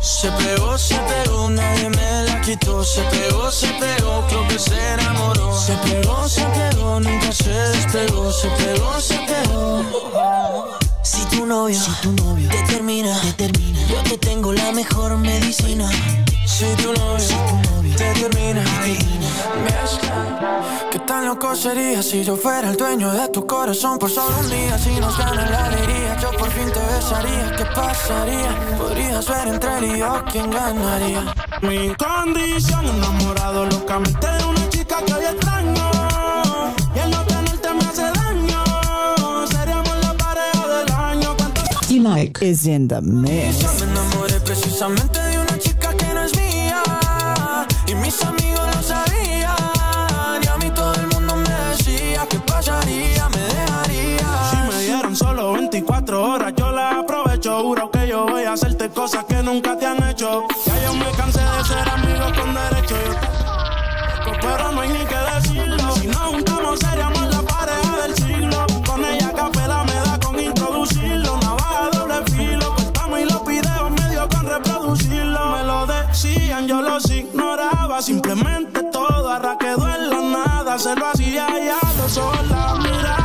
Se pegó, se pegó, nadie me la quitó. Se pegó, se pegó, creo que se enamoró. Se pegó, se pegó, nunca se despegó. Se pegó, se pegó. Si tu novio, si tu novio te termina, te termina, yo te tengo la mejor medicina. Si tu novio, si tu novio te termina, mezcla. ¿Qué tan loco sería si yo fuera el dueño de tu corazón por solo un día? Si nos gana la alegría, yo por fin te besaría. ¿Qué pasaría? Podrías ver entre él y yo quién ganaría. Mi condición, enamorado locamente de una chica que hoy extraño. T-Like is in the mix. Yo me enamoré precisamente de una chica que no es mía. Y mis amigos lo sabían. Y a mí todo el mundo me decía que pasaría, me dejaría. Si me dieron solo 24 horas, yo la aprovecho. Juro que yo voy a hacerte cosas que nunca te han todo arra quedó en la nada. Se lo hacía y a los ojos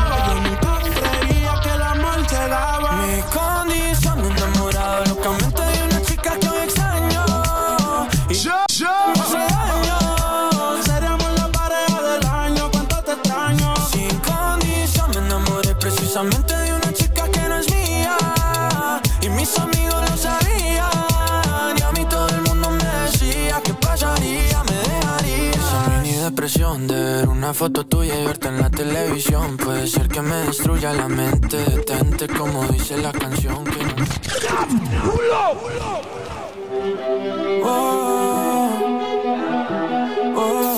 ver una foto tuya y verte en la televisión. Puede ser que me destruya la mente. Detente como dice la canción que no. Oh, oh.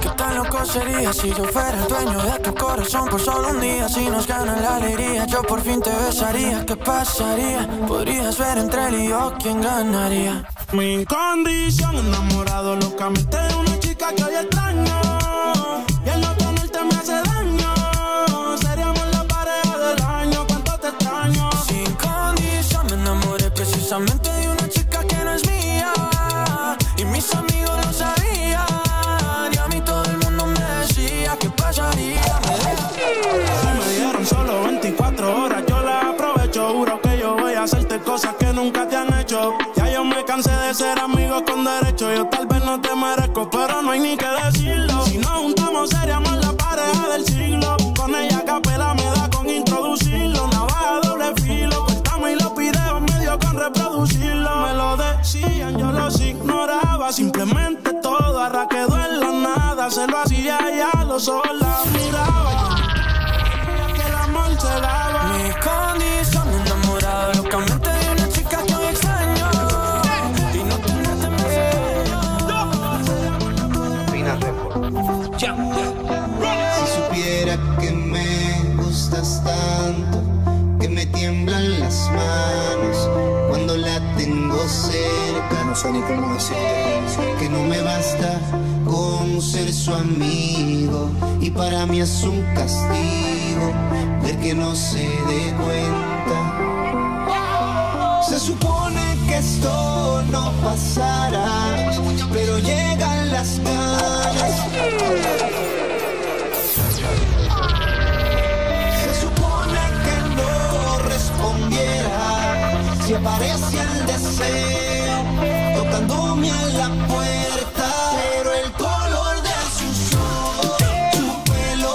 ¿Qué tan loco sería si yo fuera el dueño de tu corazón por solo un día? Si nos gana la alegría, yo por fin te besaría. ¿Qué pasaría? Podrías ver entre él y yo quién ganaría. Mi condición, enamorado locamente de una chica que hoy extraño. Y el no tenerte me hace daño. Seríamos la pareja del año, cuánto te extraño. Sin condición, me enamoré precisamente ser amigo con derecho. Yo tal vez no te merezco, pero no hay ni que decirlo. Si nos juntamos, seríamos la pareja del siglo. Con ella capela me da con introducirlo. Navaja doble filo. Cortamos y los videos medio con reproducirlo. Me lo decían, yo los ignoraba. Simplemente todo arra en la nada. Se lo hacía ya, lo sola miraba. Que no me basta con ser su amigo y para mí es un castigo ver que no se dé cuenta. Se supone que esto no pasará, pero llegan las ganas. Se supone que no respondiera si aparece el deseo tocándome a la puerta. Pero el color de sus ojos, su pelo,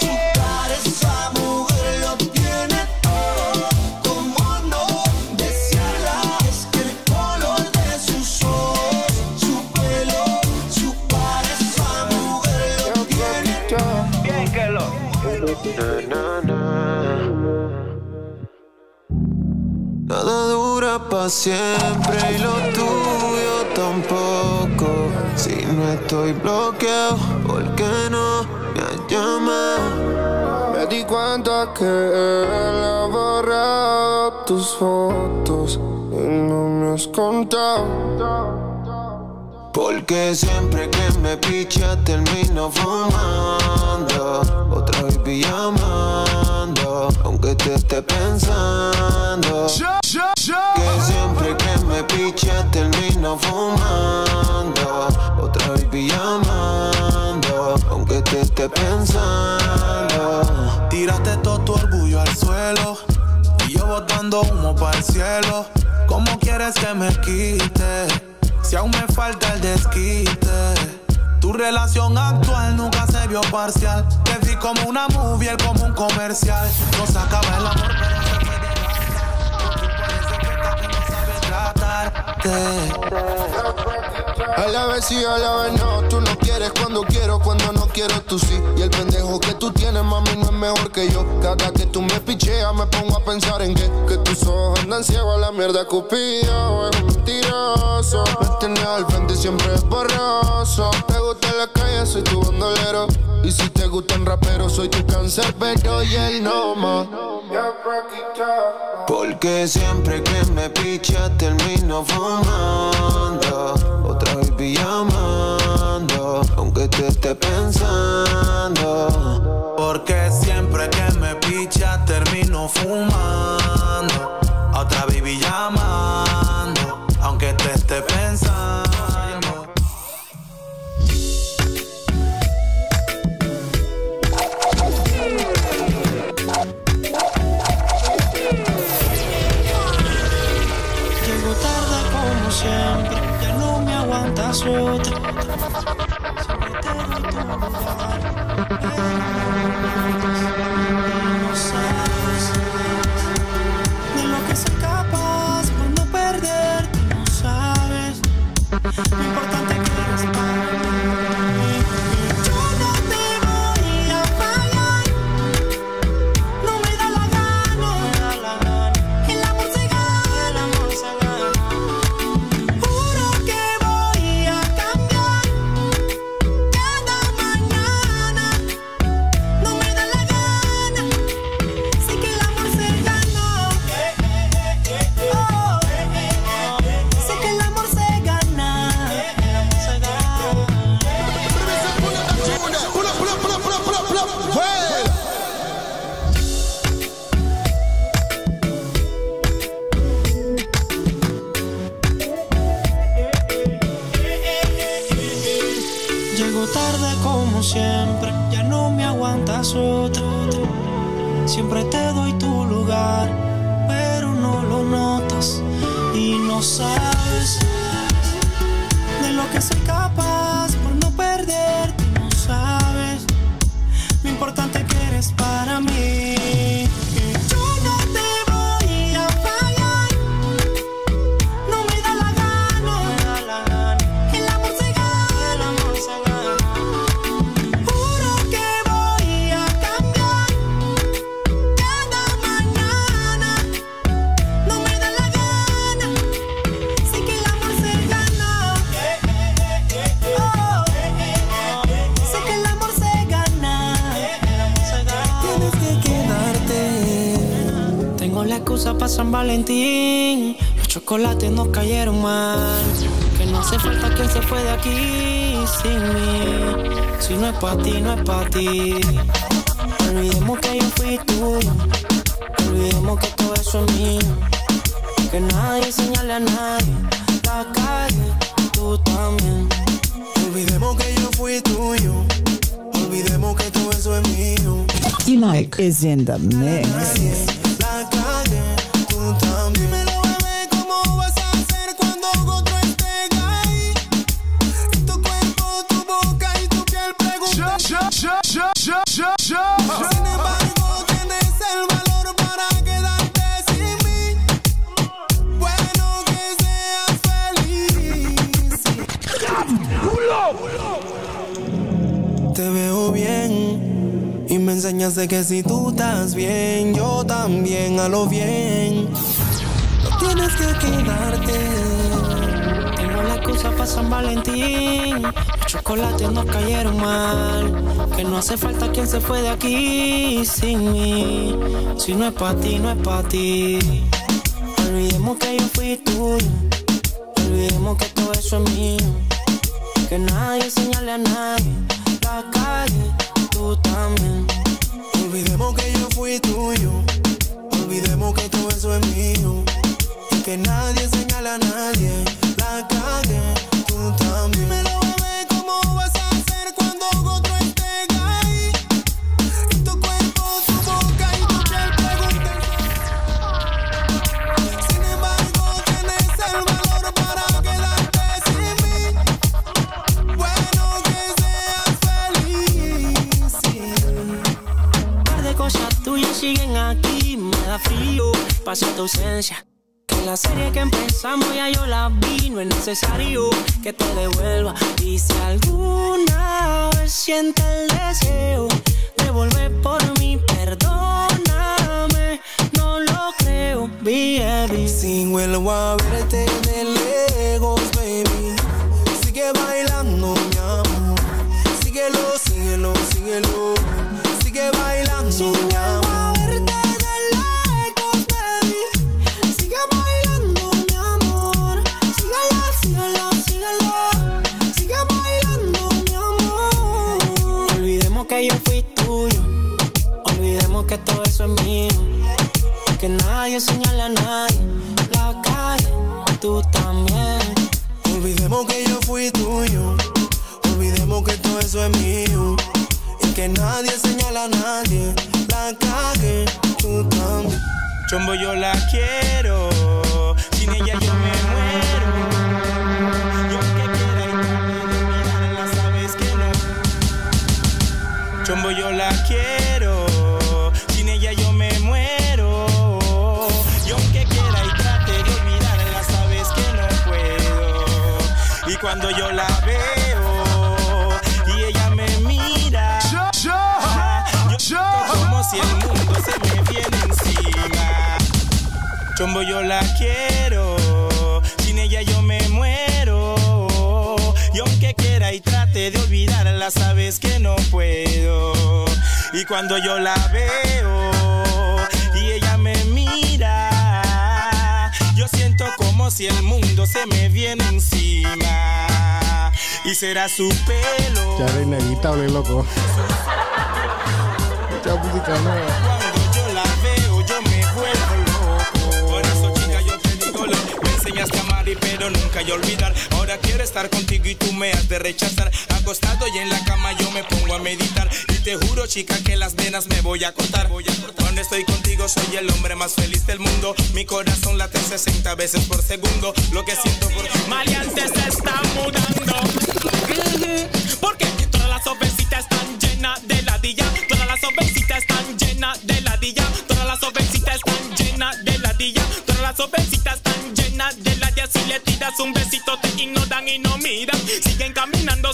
su cara, esa mujer lo tiene todo. Como no desearla, es que el color de sus ojos, su pelo, su cara, esa mujer lo tiene todo. Bien que lo. Nada dura para siempre y lo estoy bloqueado, ¿por qué no me has llamado? Me di cuenta que él ha borrado tus fotos y no me has contado. Porque siempre que me picha termino fumando Otra vez llamando Aunque te esté pensando Que siempre que me picha termino fumando Te esté pensando Tiraste todo tu orgullo al suelo y yo botando humo para el cielo. ¿Cómo quieres que me quite? Si aún me falta el desquite. Tu relación actual nunca se vio parcial. Te vi como una movie, como un comercial. No se acaba el amor, pero se A la vez sí, a la vez no. Tú no quieres cuando quiero, cuando no quiero tú sí. Y el pendejo que tú tienes, mami, no es mejor que yo. Cada que tú me picheas, me pongo a pensar en que, que tus ojos andan ciegos a la mierda cupido. Es mentiroso. Me tienes al frente siempre es borroso. Te gusta la calle, soy tu bandolero. Y si te gustan raperos, soy tu cáncer, pero y él no más. Porque siempre que me picha termino Otra vez llamando Aunque te esté pensando Porque siempre que me picha termino fumando. Otra baby llamando, aunque te esté pensando. Aguantas otra. No sabes de lo que soy capaz por no perderte, no sabes Siempre te doy tu lugar, pero no lo notas y no sabes San Valentín. Los chocolates nos cayeron mal. Que no hace falta quien se fue de aquí sin mí. Si no es para ti, no es para ti. Olvidemos que yo fui tuyo. Olvidemos que todo eso es mío. Que nadie señale a nadie. La calle, tú también. Olvidemos que yo fui tuyo. Olvidemos que todo eso es mío. Like is in the mix. Enseñaste que si tú estás bien, yo también a lo bien. No tienes que quedarte. Tengo la excusa para San Valentín. Los chocolates nos cayeron mal. Que no hace falta quien se fue de aquí sin mí. Si no es para ti, no es para ti. Olvidemos que yo fui tuyo. Olvidemos que todo eso es mío. Que nadie señale a nadie. La calle, también. Olvidemos que yo fui tuyo. Olvidemos que todo eso es mío. Y que nadie señala a nadie. La calle, tú también. Bebé, ¿cómo siguen aquí. Me da frío, pasa tu ausencia. Que la serie que empezamos ya yo la vi. No es necesario que te devuelva. Y si alguna vez sientes el deseo de volver por mí, perdóname. No lo creo, baby. Si vuelvo a verte de lejos, baby. Sigue bailando, mi amor. Síguelo, síguelo, síguelo. Que todo eso es mío. Que nadie señala a nadie. La calle, tú también. Olvidemos que yo fui tuyo. Olvidemos que todo eso es mío. Y que nadie señala a nadie. La cague, tú también. Chombo yo la quiero, sin ella yo me muero. Y aunque quiera y mirarla, sabes que no. Chombo yo la cuando yo la veo y ella me mira, yo siento como si el mundo se me viene encima. Chombo yo la quiero, sin ella yo me muero. Y aunque quiera y trate de olvidarla, sabes que no puedo. Y cuando yo la veo y ella me mira, yo siento como si el mundo se me viene encima. Y será su pelo. Ya reinerita, ole loco. Mucha música nueva. enseñaste a amar y pero nunca y olvidar. Ahora quiero estar contigo y tú me has de rechazar. Acostado y en la cama yo me pongo a meditar. Y te juro, chica, que las venas me voy a cortar. Voy a cortar. Cuando estoy contigo soy el hombre más feliz del mundo. Mi corazón late 60 veces por segundo. Lo que siento por ti. Maleantes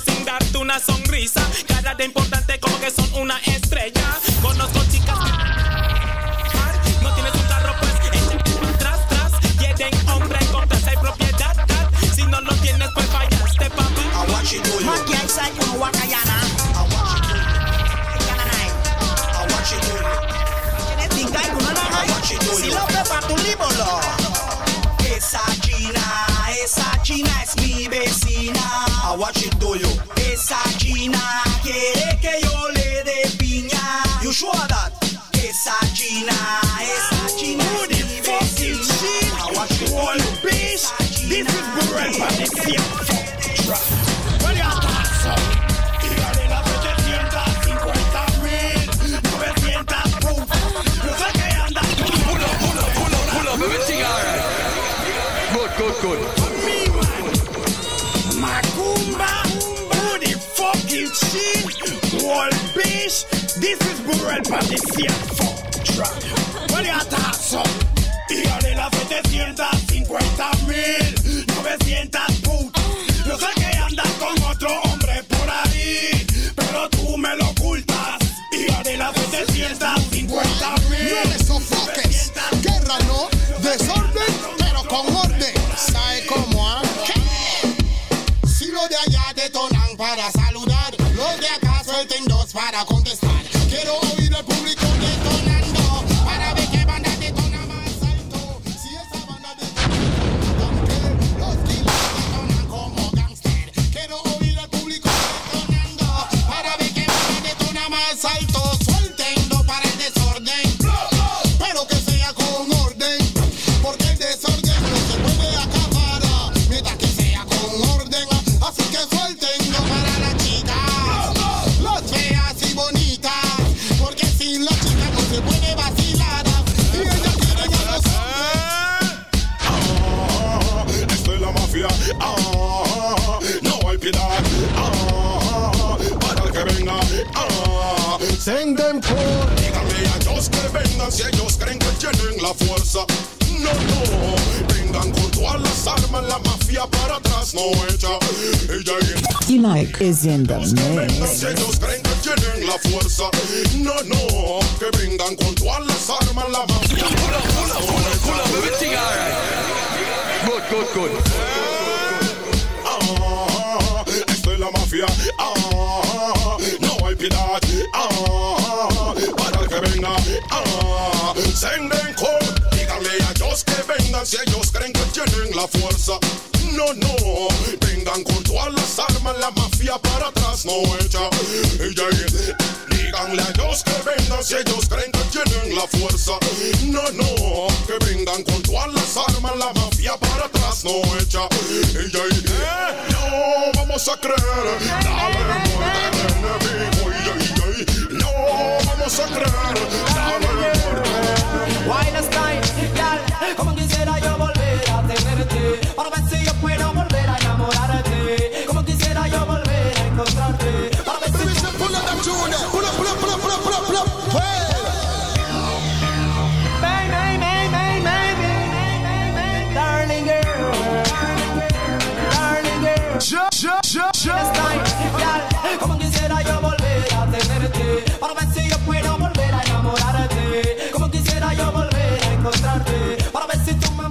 sin darte una sonrisa. Cara de importante como que son una S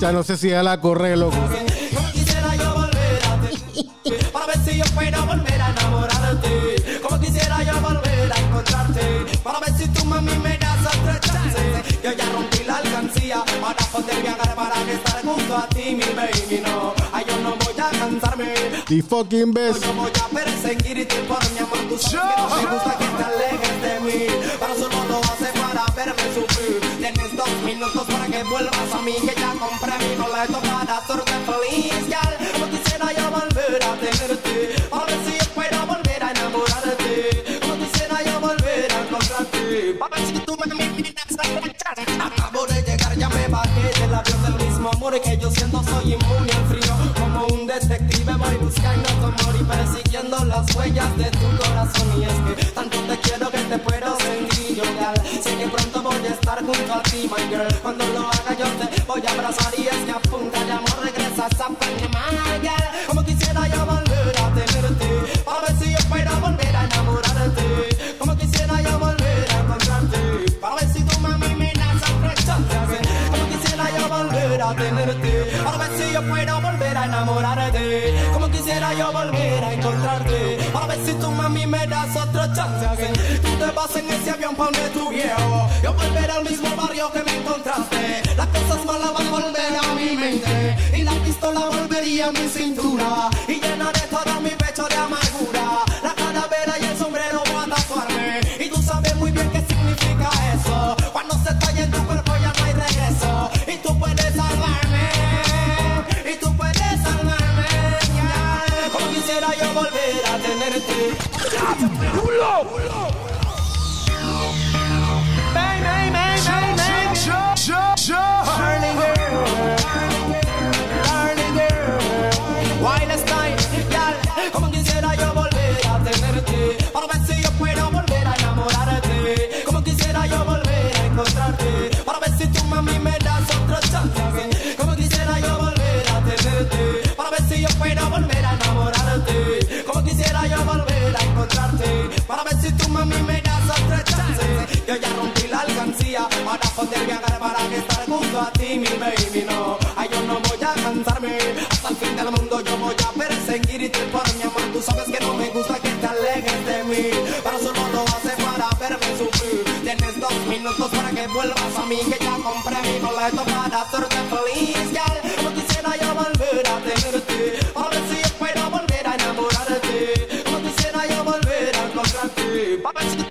Ya no sé si ella la corre, loco. Quisiera yo volver a tenerte, para ver si yo puedo volver a enamorarte. Como quisiera yo volver a encontrarte, para ver si tú mami me das otra chance. Yo ya rompí la alcancía para poder viajar para estar junto a ti, mi baby, no. Ay, yo no voy a cansarme. Y fucking best. Yo voy a perseguirte por mi amor, tú sabes que no me gusta que te alejes de mí. Para minutos para que vuelvas a mí Que ya compré mi boleto para hacerte feliz Gal, como quisiera yo volver a tenerte A ver si puedo volver a enamorarte. Como quisiera yo volver a encontrarte. A ver si tú me miras Acabo de llegar, ya me bajé del avión del mismo amor Que yo siento soy inmune al frío. Como un detective voy buscando tu amor Y persiguiendo las huellas de tu corazón. Y es que tanto te quiero que te puedo ti, my girl Cuando lo volver a ver si yo puedo volver a enamorarte. Como quisiera yo volver a encontrarte. Para ver si tú mami me das otra chance. Tú te vas en ese avión pa' donde tu viejo Yo volveré al mismo barrio que me encontraste. Las cosas malas van a volver a mi mente. Y la pistola volvería a mi cintura. Y llenaré todo mi pecho de amargura tenerte Bang, mi baby, no. Ay, yo no voy a cansarme, hasta el fin del mundo yo voy a perseguirte por mi amor. Tú sabes que no me gusta que te alejes de mí, pero solo lo haces para verme sufrir. Tienes dos minutos para que vuelvas a mí, que ya compré mi boleto para hacerte feliz, gal. No quisiera yo volver a tenerte, a ver si puedo volver a enamorarte. No quisiera yo volver a encontrarte,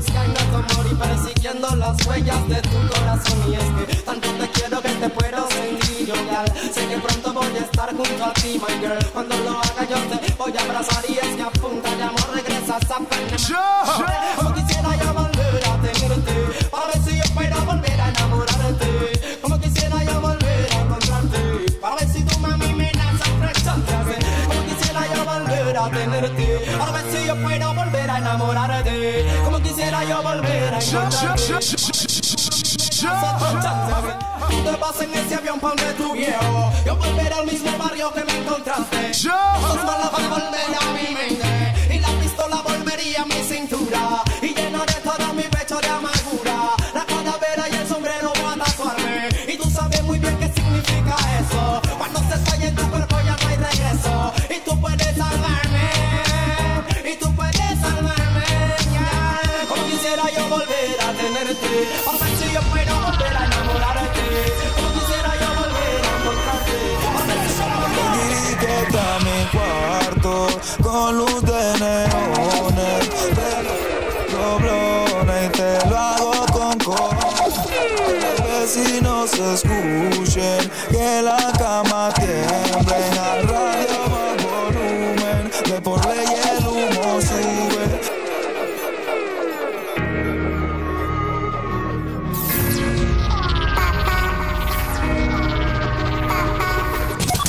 buscando amor y persiguiendo las huellas de tu corazón. Y es que tanto te quiero que te puedo sentir gal. Sé que pronto voy a estar junto a ti, my girl. Cuando lo haga yo te voy a abrazar y es que a punta de amor regresas a Panamá. Quisiera yo volver a. Tú te vas en ese avión pa' donde tu viejo Yo volveré al mismo barrio que me encontraste. Cosas malas van a volver a mi mente. Y la pistola volvería a mi que la cama tiembla en la radio más volumen, que por ley el humo sube.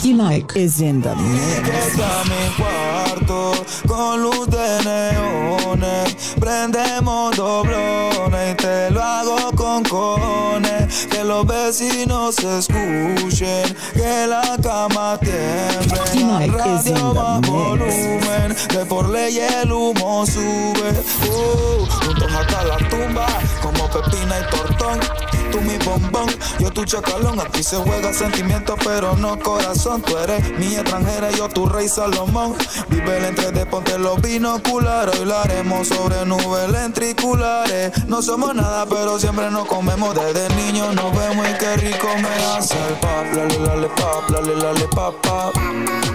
Unite is in the mix. Mi cuarto con luz de neones. Prendemos doblones y te lo hago con cojones. Que los vecinos escuchen que la cama tiembla. En la radio mix. volumen, que por ley el humo sube. Uh, juntos hasta la tumba, como pepina y tortón. Tú mi bombón, yo tu chacalón. Aquí se juega sentimiento, pero no corazón. Tú eres mi extranjera, yo tu rey Salomón. Vive el entre de ponte los binoculares. Hoy lo haremos sobre nubes lentriculares. No somos nada, pero siempre nos comemos. Desde niños nos vemos y qué rico me hace el pap. Lale, lale, pap, lale, lale, pap, pap.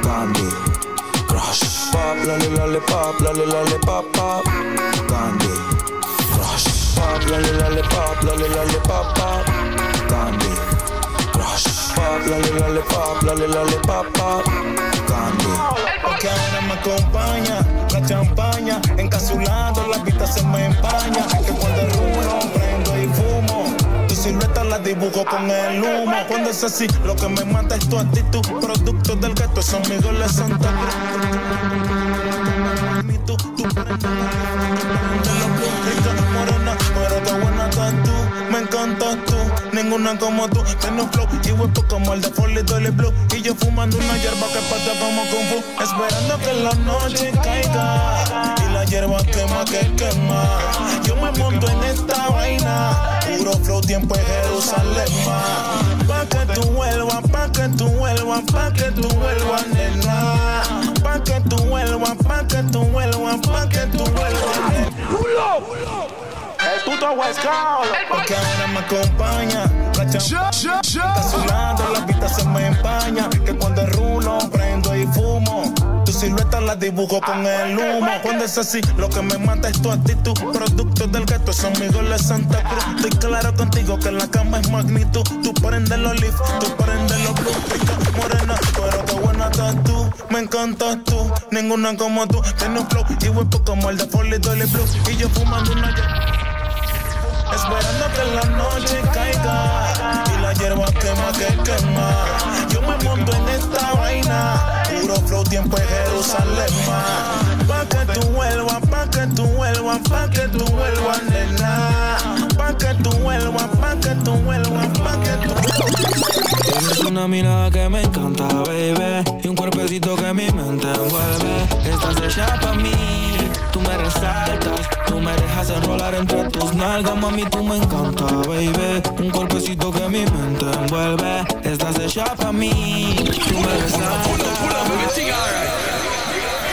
Candy, crush. Pop, lolly, lollipop, lolly, lollipop, pop. Candy Crush. Pop, lolly, lollipop, lolly, lollipop, pop. Candy Crush. Pop, lolly, lollipop, lolly, lollipop, pop. Candy. Porque ahora me acompaña la champaña, encapsulando la vista se me empaña. Que cuando el rulo prendo y fumo, tu silueta la dibujo con el humo. Cuando es así, lo que me mata es tu actitud, producto del gato, son mis goles Santa Cruz. Ninguna como tú, tengo flow y huepo como el de Foley Dolly Blue, y yo fumando una hierba que pata como Kung Fu, esperando que la noche caiga, y la hierba quema que quema, yo me monto en esta vaina, puro flow, tiempo en Jerusalén, pa' que tú vuelvas, pa' que tú vuelvas, pa' que tú vuelvas, nena, pa' que tú vuelvas, pa' que tú vuelvas, pa' que tú vuelvas, nena. Puto West Coast. Porque ahora me acompaña la champaña. Está la vista se me empaña. Que cuando el rulo prendo y fumo. Tu silueta la dibujo con el humo. Cuando es así, lo que me mata es tu actitud. Producto del gato, son mis goles Santa Cruz. Estoy claro contigo que en la cama es magnitud. Tú prendes los leaf, tú prendes los blue. Rica, morena, pero qué buena estás tú. Me encantas tú, ninguna como tú. Tienes un flow y huepo como el de Foley Dolly Blue. Y yo fumando una Esperando que la noche caiga y la hierba quema que quema. Yo me monto en esta vaina, puro flow tiempo en Jerusalén. Pa' que tú vuelvas, pa' que tú vuelvas, pa' que tú vuelvas, nena. Pa' que tú vuelvas, pa' que tú vuelvas, pa' que tú Tienes una mirada que me encanta, baby Y un cuerpecito que mi mente envuelve Estás hecha pa' mí me resaltas Tú me dejas enrolar entre tus nalgas Mami, tú me encanta, baby. Un cuerpecito que mi mente envuelve Estás hecha pa' mí. Tú me resaltas.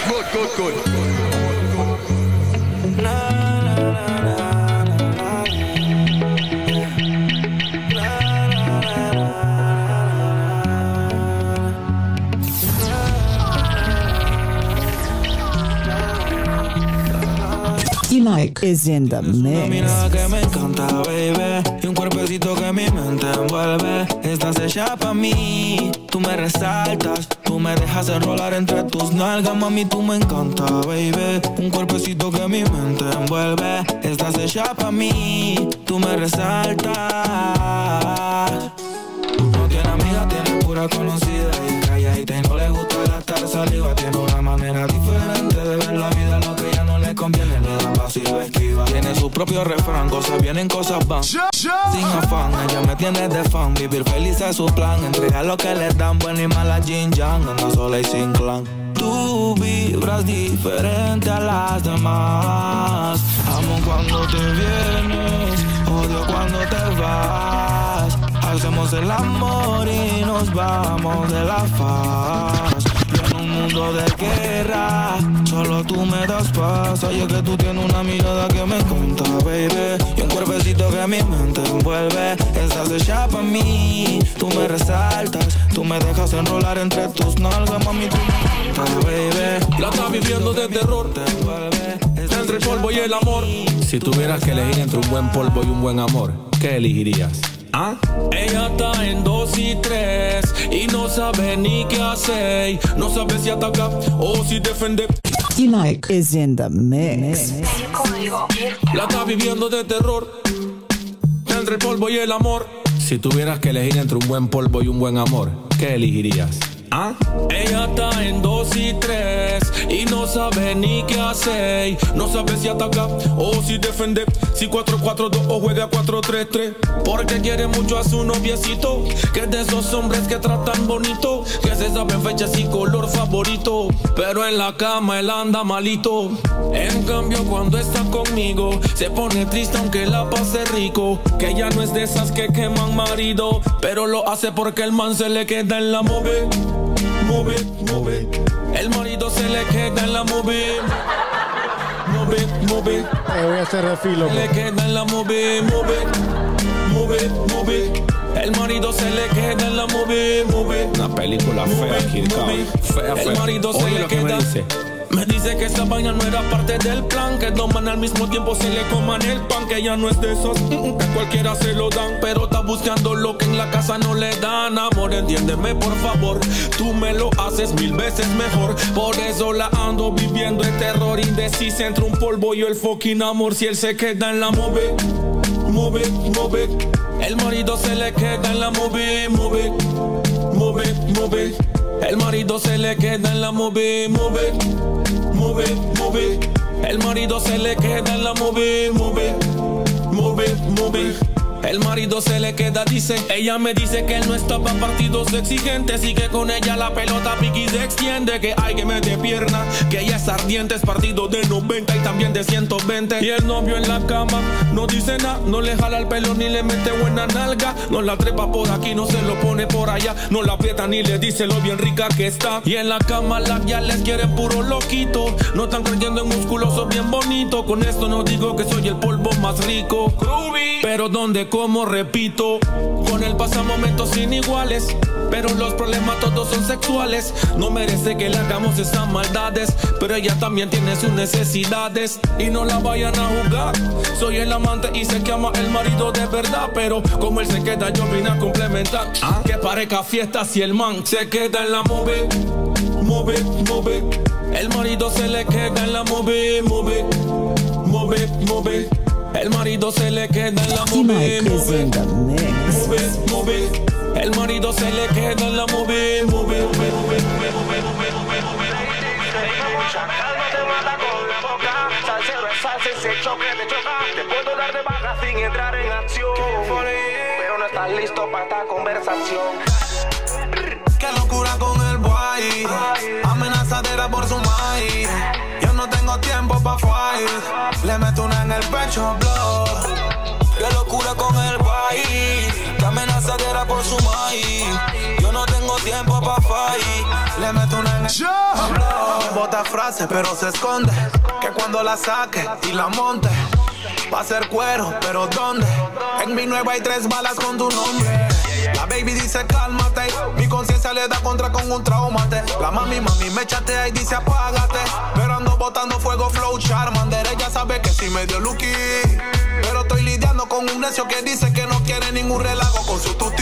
Good, good, good. E-like is in the mix. mirada que me encanta, baby Y un cuerpecito que mi mente envuelve. Estás hecha pa' mí Tú me resaltas Tú me dejas enrolar entre tus nalgas Mami, tú me encanta, baby. Un cuerpecito que mi mente envuelve. Estás hecha pa' mí Tú me resaltas. No tiene amiga, tiene pura conocida Y calladita y no le gusta gastar saliva Tiene una manera diferente de ver la vida Lo que ya no le conviene le lo esquiva. Tiene su propio refrán, cosas vienen, cosas van. Sin afán, ella me tiene de fan. Vivir feliz es su plan. Entregar lo que le dan, buena y mala Jin Yang. Anda sola y sin clan. Tú vibras diferente a las demás. Amo cuando te vienes Odio cuando te vas. Hacemos el amor y nos vamos de la faz mundo de guerra. Solo tú me das paz. Oye que tú tienes una mirada que me encanta, baby. Y un cuerpecito que mi mente envuelve. Estás hecha pa' mí. Tú me resaltas. Tú me dejas enrolar entre tus nalgas Mami, tú baby. La está viviendo de terror. Entre el polvo y el amor. Si tuvieras que elegir entre un buen polvo y un buen amor, ¿qué elegirías? ¿Ah? Ella está en dos y tres Y no sabe ni qué hacer No sabe si atacar o si defender E-like is in the mix. La está viviendo de terror Entre el polvo y el amor Si tuvieras que elegir entre un buen polvo y un buen amor, ¿qué elegirías? ¿Ah? Ella está en dos y tres Y no sabe ni qué hacer. No sabe si atacar o si defender Si 4-4-2 o juega 4-3-3 Porque quiere mucho a su noviecito Que es de esos hombres que tratan bonito Que se saben fechas y color favorito. Pero en la cama él anda malito. En cambio cuando está conmigo Se pone triste aunque la pase rico. Que ella no es de esas que queman marido Pero lo hace porque el man se le queda en la move Move, move. El marido se le queda en la move. Move, move. Eh, voy a hacer refilo. Se le queda en la move, move. Move, move. El marido se le queda en la move, move. Una película fea, Kid Cudi. Fea, El fea. marido se Oye le lo que me queda. dice. Me dice que esa vaina no era parte del plan, que dos man al mismo tiempo se le coman el pan, que ella no es de esos, mm, mm, que cualquiera se lo dan, pero está buscando lo que en la casa no le dan. Amor, entiéndeme por favor, tú me lo haces mil veces mejor, por eso la ando viviendo el terror indecisa entre un polvo y el fucking amor, si él se queda en la move, move, move, el marido se le queda en la move, move, move, move. El marido se le queda en la move, move, move, move. El marido se le queda en la move, move, move, move. El marido se le queda, dice. Ella me dice que él no está para partidos exigentes y que con ella la pelota piqui se extiende. Que hay que meter pierna, que ella es ardiente, es partido de 90 y también de 120. Y el novio en la cama no dice nada, no le jala el pelo ni le mete buena nalga. No la trepa por aquí, no se lo pone por allá. No la aprieta ni le dice lo bien rica que está. Y en la cama la ya les quieren puro loquito. No están creyendo en musculoso bien bonito. Con esto no digo que soy el polvo más rico. Pero donde como repito, con él pasa momentos sin iguales. Pero los problemas todos son sexuales. No merece que le hagamos esas maldades. Pero ella también tiene sus necesidades. Y no la vayan a jugar. Soy el amante y sé que ama el marido de verdad. Pero como él se queda, yo vine a complementar. Que parezca fiesta si el man se queda en la move. Move, move. El marido se le queda en la move, move. Move, move. El marido se le queda en la the mix. Move, move. El marido se le queda en la move, move, move. Mucha calma te mata con la boca. Salsero es salsa y se choque te el pecho, blow. Qué locura con el boy. Qué amenazadera por su maíz. Yo no tengo tiempo pa' fight. Le meto una en el blow. Bota frase, pero se esconde. Que cuando la saque y la monte. Va a ser cuero, pero ¿dónde? En mi nueva hay tres balas con tu nombre. Baby dice cálmate, mi conciencia le da contra con un traumate. La mami, mami me chatea y dice apágate. Pero ando botando fuego, flow, Charmander. Ella sabe que sí me dio lucky. Pero estoy lidiando con un necio que dice que no quiere ningún relajo con su tuti.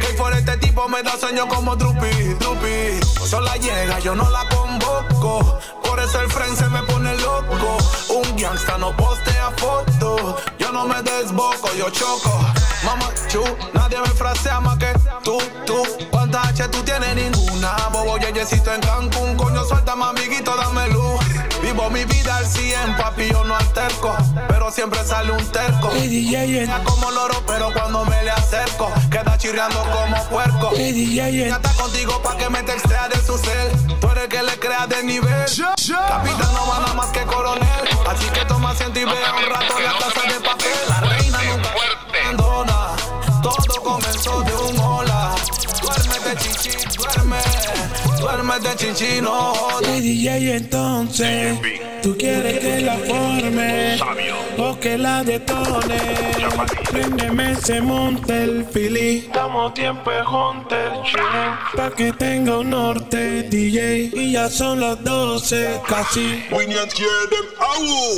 Que por este tipo me da sueño como Drupi, Drupi. Sola llega, yo no la convoco. Eso el friend se me pone loco. Un gangsta no postea foto. Yo no me desboco, yo choco. Mamá, chu, nadie me frasea más que tú, tú. ¿Cuántas H tú tienes? Ninguna. Bobo, yeyecito en Cancún. Coño, suelta, amiguito, dame luz. Vivo mi vida al 100, papi, yo no alterco. Pero siempre sale un terco. Ella como loro, pero cuando me le acerco, queda chirriando como puerco. Ya está contigo pa' que me textea de su cel. Tú eres que le creas de nivel. Capitán no va nada más que coronel. Así que toma asiento y vea un rato la taza de papel. La reina nunca abandona. Todo comenzó de un hola. Duérmete, chichi, duerme. Duérmete, chichi, no jodas. Hey DJ entonces, tú quieres que la forme o que la detone. Préndeme ese monte el fili. Damos tiempo de hunter. Pa' que tenga un norte, DJ. Y ya son las 12, casi.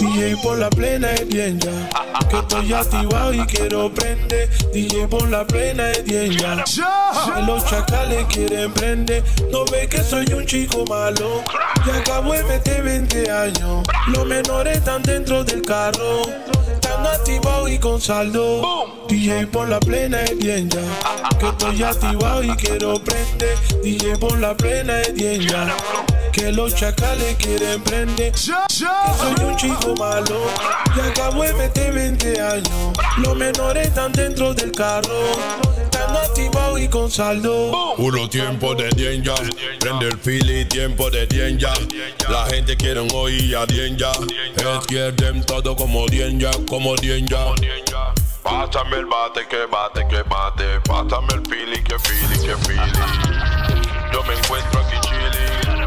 DJ por la plena es bien ya. Que estoy activado y quiero prender. DJ por la plena es bien ya. Que los chacales quieren prender. No que soy un chico malo. Y acabo de meter 20 años. Los menores están dentro del carro. Están activados y con saldo. DJ por la plena es bien ya. Que estoy activado y quiero prender. DJ por la plena es bien ya. Que los chacales quieren prender. Que soy un chico malo. Y acabo de meter 20 años. Los menores están dentro del carro. Están activados y con saldo. Puro tiempo de dienja, prende el fili, tiempo de dienja. La gente quiere oír a dienja. Es quieren todo como dienja, como dienja. Pásame el bate, que bate, que bate. Pásame el fili, que fili, que fili. Yo me encuentro aquí chilling.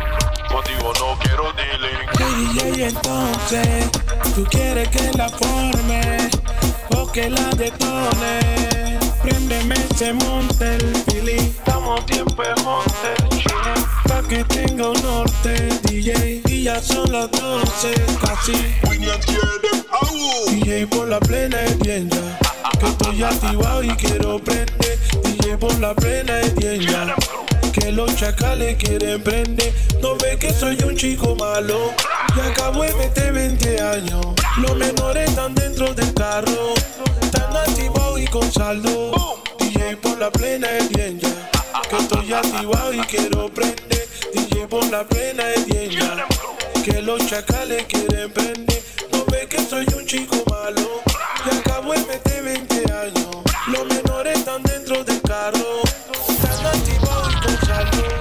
Contigo no quiero dealing. Hey, DJ, entonces, tú quieres que la forme o que la detone. Préndeme ese monter, Philly. Estamos tiempo en monter, chile. Pa' que tenga un norte, DJ. Y ya son las 12 casi. DJ por la plena entienda. Que estoy activado y quiero prender. DJ por la plena entienda que los chacales quieren prender. No ve que soy un chico malo. Ya acabo de meter 20 años. Los menores están dentro del carro. Están activados y con saldo. DJ por la plena es bien ya. Que estoy activado y quiero prender. DJ por la plena es bien ya. Que los chacales quieren prender. No ve que soy un chico malo. Ya acabo de meter 20 años. Los menores están dentro del carro. Están activados International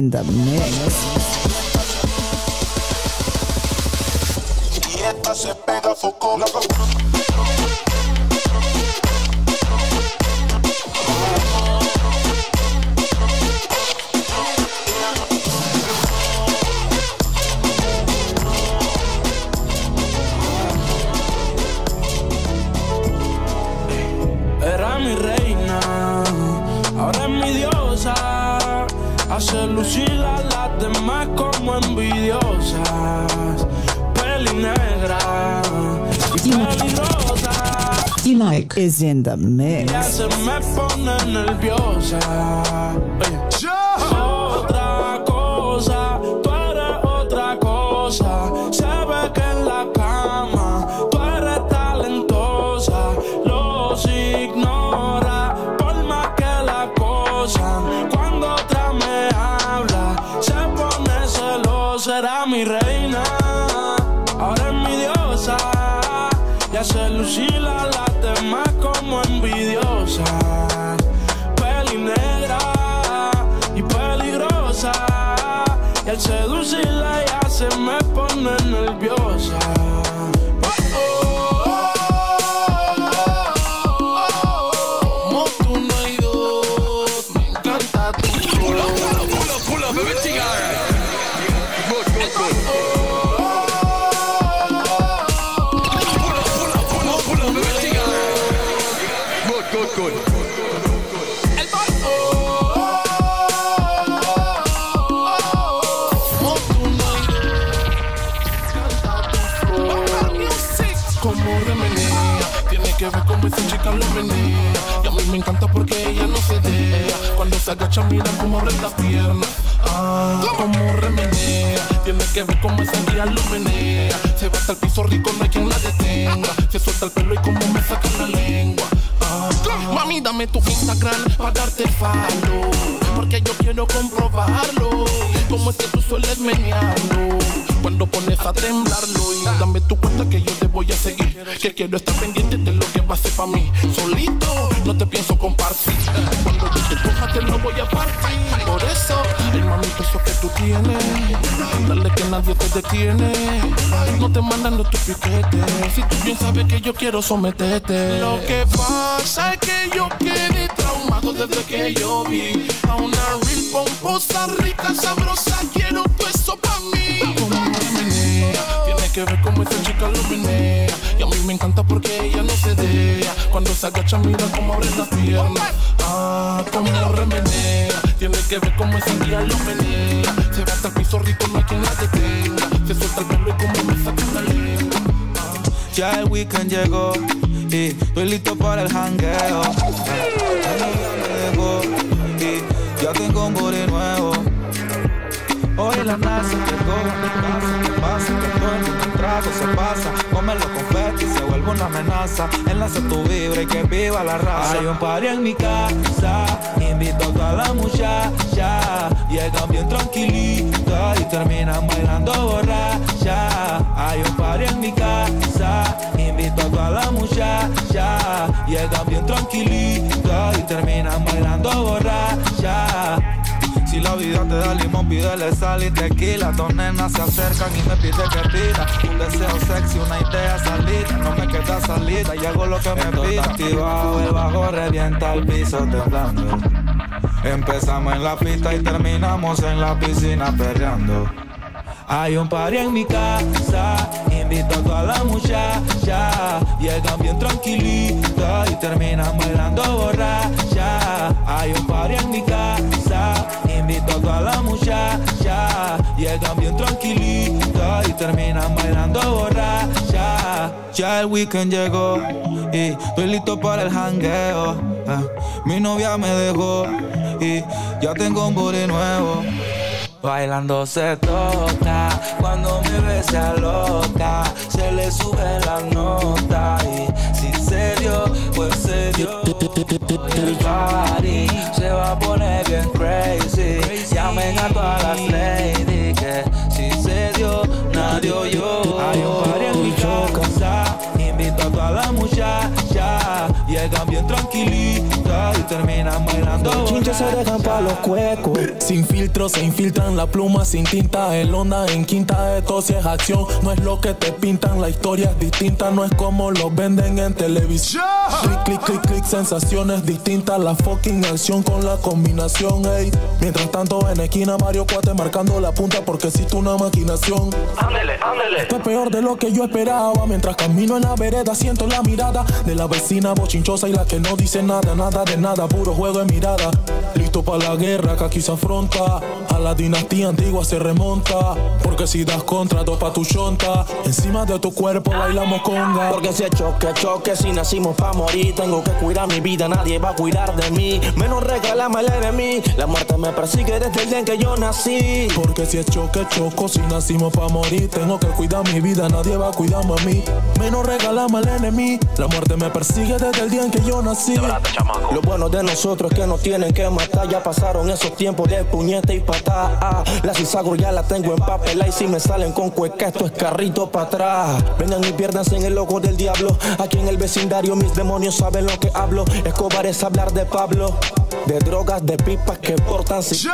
in the them se agacha, mira cómo abre las piernas. Ah, remenea. Tiene que ver cómo esa guía lo menea. Se va hasta el piso rico, no hay quien la detenga. Se suelta el pelo y como me saca la lengua. Ah, mami, dame tu Instagram para darte follow. Porque yo quiero comprobarlo. Cómo es que tú sueles menearlo. Cuando pones a temblarlo y dame tu cuenta que yo te voy a seguir. Que quiero estar pendiente de lo que va a ser para mí. Solito, no te pienso compartir. Cuando yo te coja, te lo voy a partir. Por eso, el mamito, eso que tú tienes. Dale que nadie te detiene. No te mandan los tus piquetes. Si tú bien sabes que yo quiero someterte. Lo que pasa es que yo quedé traumado desde que yo vi a una real pomposa, rica, sabrosa. Quiero todo eso pa' mí. Tiene que ver cómo esa chica lo menea. Y a mí me encanta porque ella no se deja. Cuando se agacha, mira cómo abre las piernas. Ah, como remenea. Tiene que ver cómo esa guía lo menea. Se va hasta el piso rico, no hay quien la detenga. Se suelta el pelo y como me saca la lengua. Ya el weekend llegó y estoy listo para el jangueo. La ya tengo un body nuevo. Hoy la NASA llegó. ¿Qué pasa? Todo el mundo en trago se pasa. Come los confetis se vuelve una amenaza. Enlace tu vibra y que viva la raza. Hay un party en mi casa. Invito a toda la muchacha. Llegan bien tranquilitas y terminan bailando borracha. Hay un party en mi casa. Invito a toda la muchacha. Llegan bien tranquilitas y terminan bailando borracha. Si la vida te da limón, pídele sal y tequila. Dos nenas se acercan y me pide que pida. Un deseo sexy, una idea salida. No me queda salida y hago lo que me pida. activado, el bajo revienta el piso temblando. Empezamos en la pista y terminamos en la piscina perreando. Hay un party en mi casa, invito a toda la muchacha. Llegan bien tranquilitas y terminan bailando borracha. Hay un party en mi casa, invito a la muchacha. Llegan bien tranquilitas y terminan bailando borracha. Ya el weekend llegó y estoy listo para el jangueo. Eh, Mi novia me dejó y ya tengo un body nuevo. Bailando se toca, cuando me ve se loca, se le sube la nota y si se dio, pues se dio. El party se va a poner bien crazy, llamen a todas las ladies que si se dio, nadie oyó. Hay un party en mi casa, invito a toda la muchacha, llegan bien tranquilitas y terminan bailando. Los chinches se dejan pa' los cuecos. Sin filtro se infiltran la pluma sin tinta. El onda en quinta, esto si es acción. No es lo que te pintan, la historia es distinta. No es como lo venden en televisión. Clic, clic, clic, clic, sensaciones distintas. La fucking acción con la combinación, ey. Mientras tanto en esquina Mario Cuate marcando la punta porque existe una maquinación. Ándele, ándele. Esto es peor de lo que yo esperaba. Mientras camino en la vereda, siento la mirada de la vecina y la que no dice nada, nada de nada, puro juego de mirada. Listo para la guerra que aquí se afronta. A la dinastía antigua se remonta. Porque si das contra, dos pa' tu chonta. Encima de tu cuerpo bailamos conga. Porque si es choque, choque, si nacimos pa' morir Tengo que cuidar mi vida, nadie va a cuidar de mí Menos regálame el enemigo La muerte me persigue desde el día en que yo nací Porque si es choque, choco, si nacimos pa' morir Tengo que cuidar mi vida, nadie va a cuidarme a mí Menos regalame al enemigo La muerte me persigue desde el día en que yo nací. Lo bueno de nosotros es que nos tienen que matar Ya pasaron esos tiempos de puñete y patada. La cizago ya la tengo en papel Y si me salen con cueca esto es carrito para atrás. Vengan y piérdanse en el ojo del diablo. Aquí en el vecindario mis demonios saben lo que hablo. Escobar es hablar de Pablo de drogas, de pipas que portan si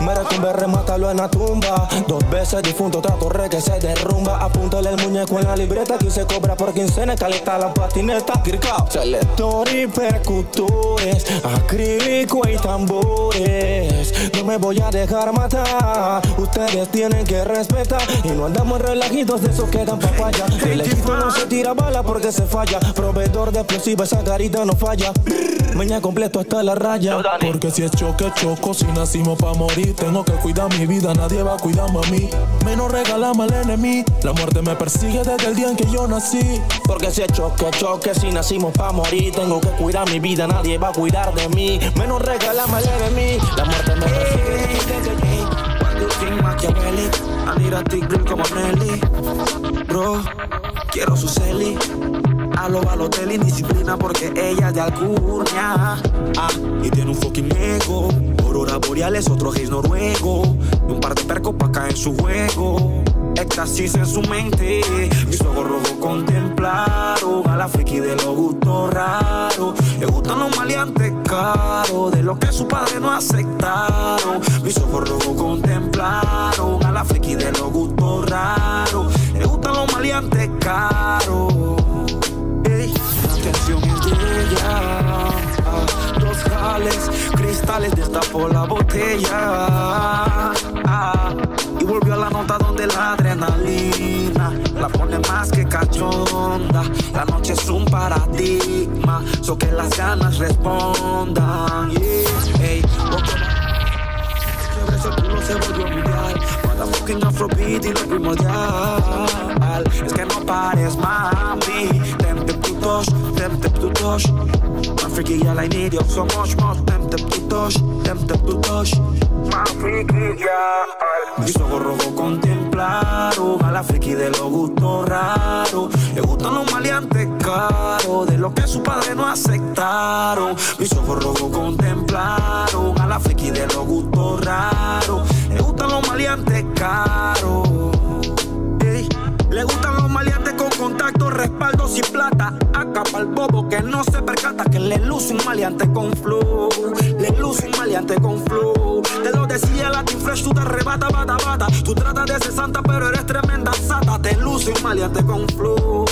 Mira ver, remátalo en la tumba. Dos veces difunto, trato re que se derrumba. Apúntale el muñeco en la libreta Que se cobra por quincena, caleta la patineta Kirkao Selector y percutores Acrílico y tambores No me voy a dejar mata. Ustedes tienen que respetar y no andamos relajitos de esos que dan papaya. El equipo no se tira bala porque se falla. Proveedor de explosivos, esa carita no falla. Meña completo hasta la raya. Porque si es choque, choco, si nacimos pa' morir Tengo que cuidar mi vida, nadie va a cuidarme a mí Menos regalamos al enemigo La muerte me persigue desde el día en que yo nací Porque si es choque, choque, si nacimos pa' morir Tengo que cuidar mi vida, nadie va a cuidar de mí. Menos regalamos al enemigo La muerte me persigue desde Cuando King Machiavelli I a thick como Nelly. Bro, quiero su celi. A lo Balotelli, disciplina porque ella es de Alcurnia. Ah, y tiene un fucking ego. Aurora boreales, otro gays noruego. Y un par de percos pa' caer en su juego Éxtasis en su mente. Mis ojos rojos contemplaron A la friki de los gustos raros. Le gustan los maleantes caros De lo que su padre no aceptaron. Mis ojos rojos contemplaron A la friki de los gustos raros. Le gustan los maleantes caros. La atención es de ella Dos jales, cristales destapó la botella Ah, y volvió a la nota donde la adrenalina la pone más que cachonda. La noche es un paradigma, so que las ganas respondan. Yeah, ey, se volvió mundial. Motherfucking afrobeat y lo primordial. Es que no pares, mami. Tempted to touch, tempted to touch. My freaky girl, I need you so much more. Tempted to touch, tempted to touch. My freaky girl. Mis ojos rojos contemplaron a la friki de los gustos raros. Le gustan los maleantes caros, de lo que su padre no aceptaron. Mis ojos rojos contemplaron a la friki de los gustos raros. Le gustan los maleantes caros. Ey, Le gustan contacto, respaldos y plata. Acapa el bobo que no se percata que le luce un maleante con flow. Le luce un maleante con flow. Te lo decía Latin Fresh, tú te arrebata, bata, bata. Tú tratas de ser santa, pero eres tremenda sata. Te luce un maleante con flow.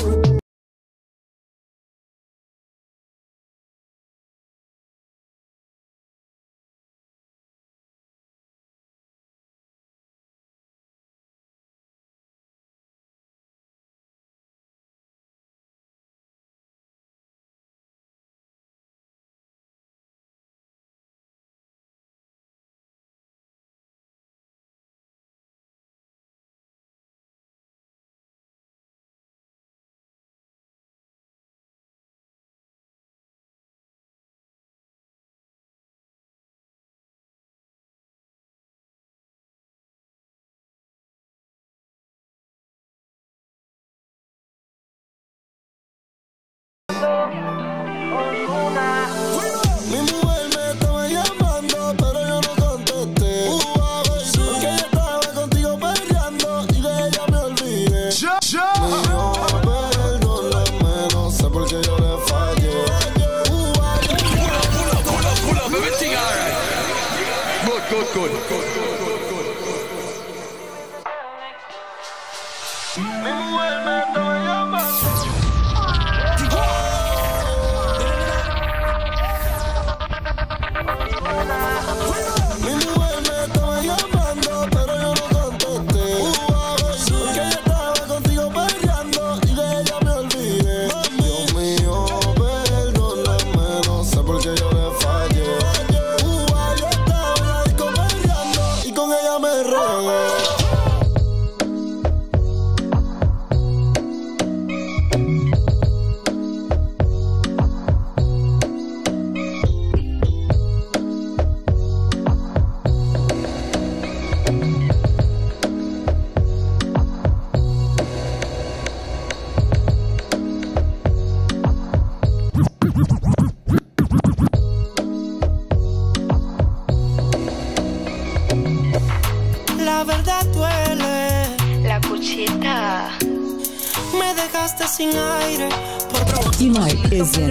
Me dejaste sin aire por in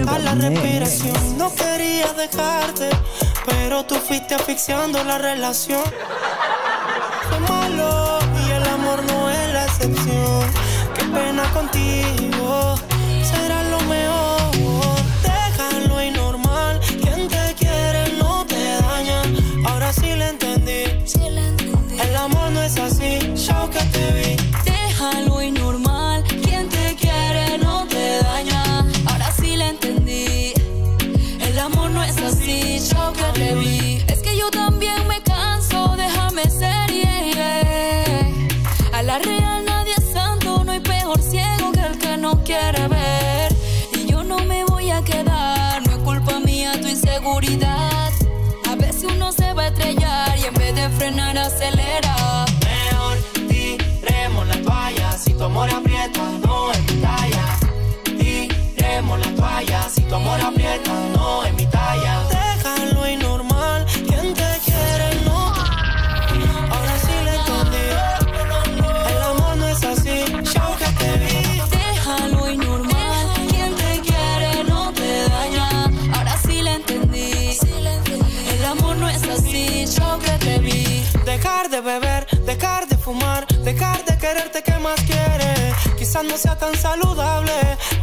a la respiración. No quería dejarte, pero tú fuiste asfixiando la relación. Fue malo y el amor no es la excepción. Qué pena contigo, No sea tan saludable.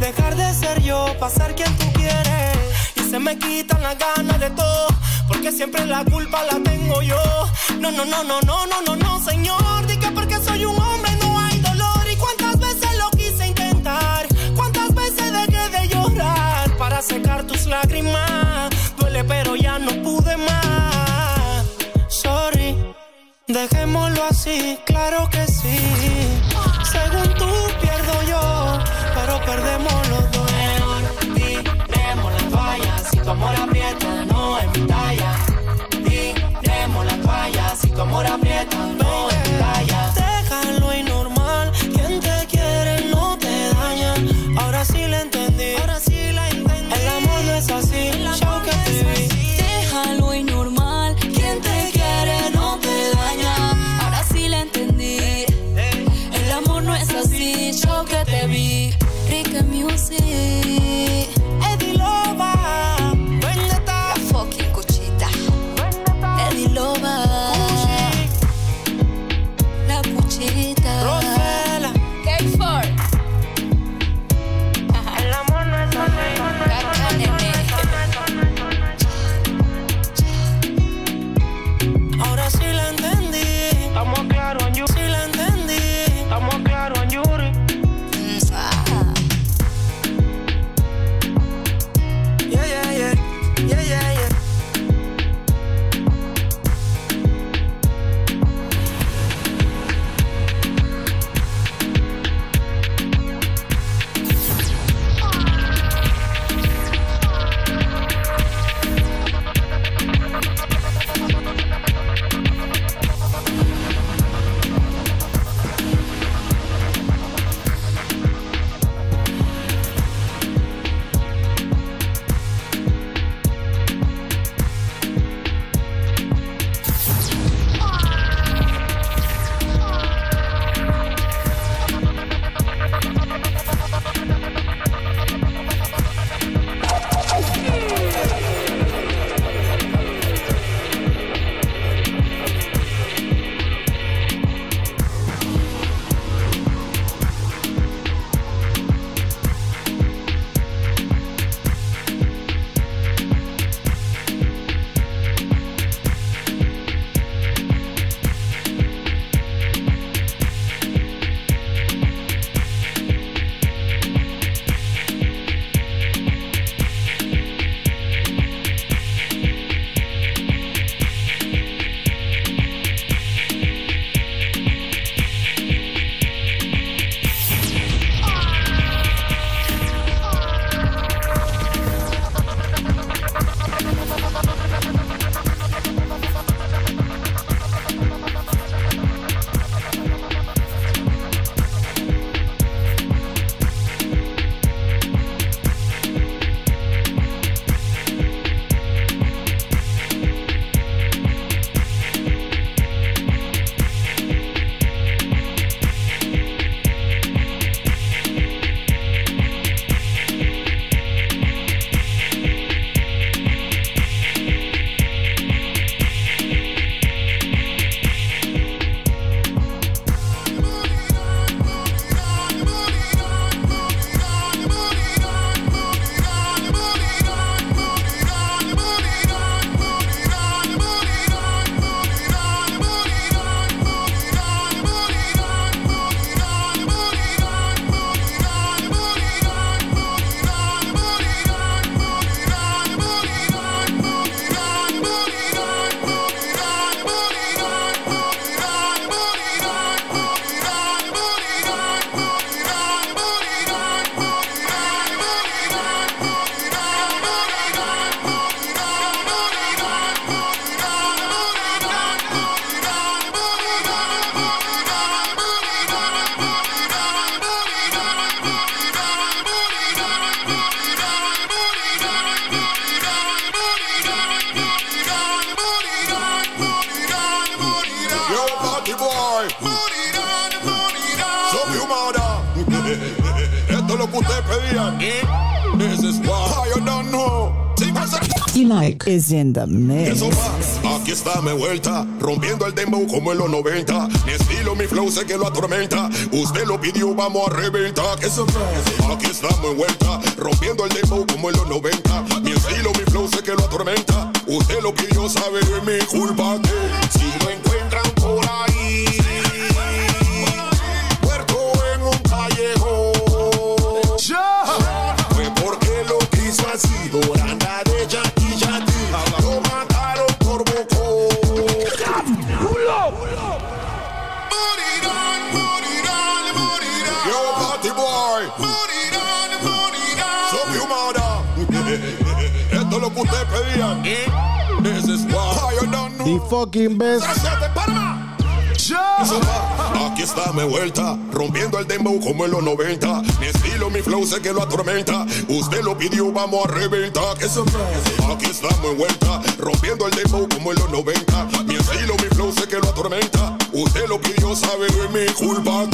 Dejar de ser yo, pasar quien tú quieres. Y se me quitan las ganas de todo, porque siempre la culpa la tengo yo. No, no, no, no, no, no, no, no, señor. Di que porque soy un hombre no hay dolor. ¿Y cuántas veces lo quise intentar? ¿Cuántas veces dejé de llorar para secar tus lágrimas? Duele, pero ya no pude más. Sorry. Dejémoslo así, claro que sí. Según tú perdemos los dos. Tiremos la toalla si tu amor aprieta, no es mi talla. Tiremos la toalla si tu amor aprieta, Eso va, aquí está mi vuelta, rompiendo el dembow como en los 90. Mi estilo, mi flow sé que lo atormenta. Usted lo pidió, vamos a reventar. Se va, aquí estamos en vuelta, rompiendo el dembow como en los 90. Mi estilo, mi flow sé que lo atormenta. Usted lo pidió, sabe de mi culpa si lo encuentran por ahí. Es ustedes pedían. This is why you don't know. The fucking best. Aquí está mi vuelta, rompiendo el dembow como en los 90. Mi estilo, mi flow sé que lo atormenta. Usted lo pidió, vamos a reventar. Aquí estamos en vuelta, rompiendo el dembow como en los 90. Mi estilo, mi flow sé que lo atormenta. Usted lo pidió, sabe de mi culpa.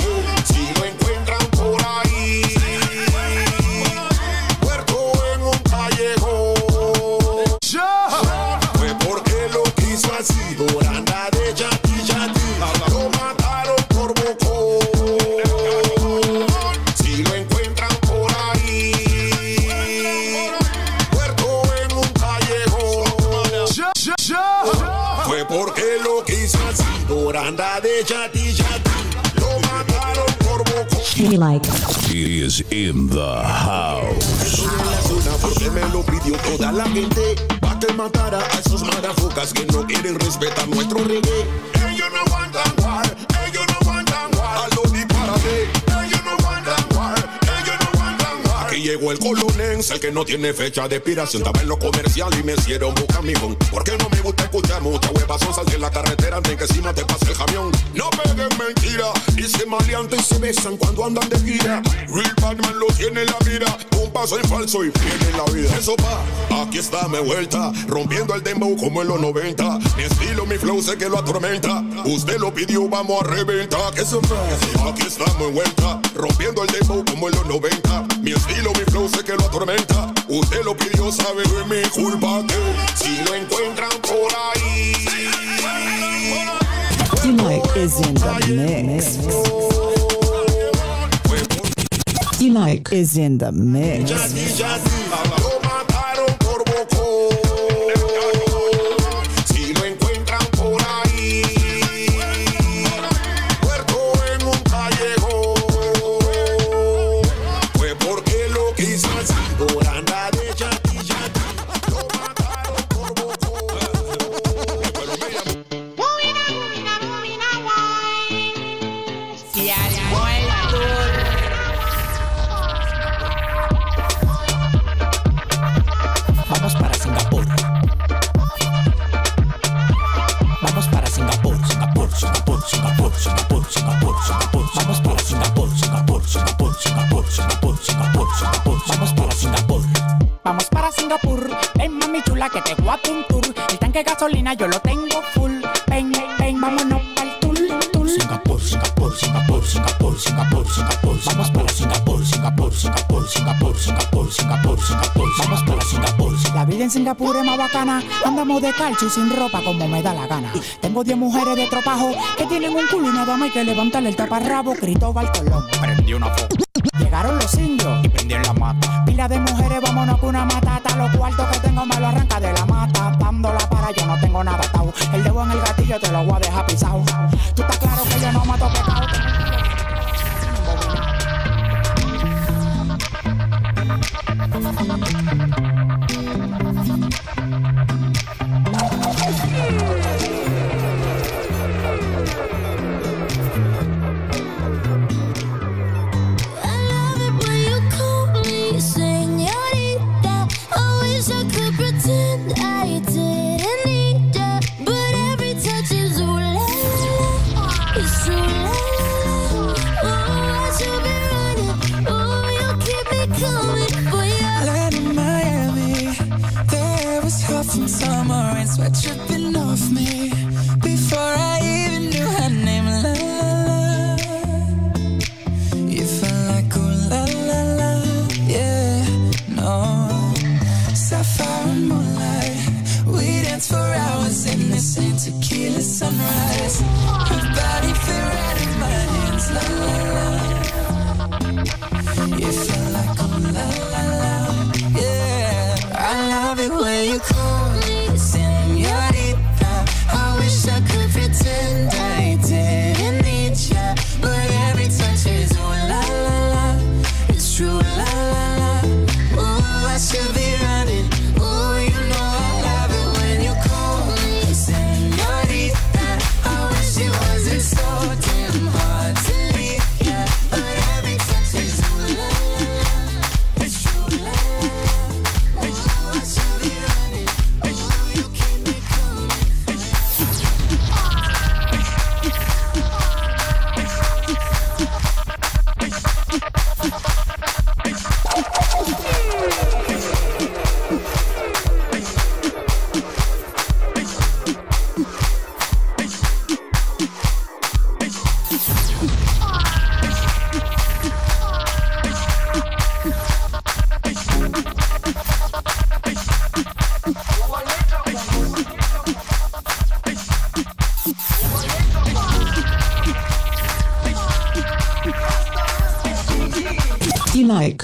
Is in the house. porque me lo pidió toda la gente Pa' que matara a esos marafocas que no quieren respetar nuestro reggae el colonense, el que no tiene fecha de expiración. Estaba en lo comercial y me hicieron buscar mi phone. Porque no me gusta escuchar mucha huevazón Salte en la carretera antes que encima te pase el camión. No peguen mentira y se maleantes y se besan cuando andan de gira. Real Batman lo tiene en la mira paso falso y pierde la vida. Eso va, aquí está mi vuelta Rompiendo el dembow como en los 90 Mi estilo, mi flow sé que lo atormenta. Usted lo pidió, vamos a reventar. Que se va, aquí estamos en vuelta Rompiendo el dembow como en los 90 Mi estilo, mi flow sé que lo atormenta. Usted lo pidió, sabe de mi culpa que Si lo encuentran por ahí. T-Like is in the mix. T-Like is in the mix. Jackie, Jackie, de gasolina yo lo tengo full. Ven, ven, vámonos al tour, tour. Singapur, Singapur, Singapur, Singapur, Singapur, Singapur. Vamos para Singapur, Singapur, Singapur, Singapur, Singapur, Singapur, Singapur. Vamos para Singapur. La vida en Singapur es más bacana. Andamos de calcio y sin ropa como me da la gana. Tengo 10 mujeres de tropajo que tienen un culo y nada más hay que levantarle el taparrabo. Cristóbal Colón. Prendió una foto dedo en el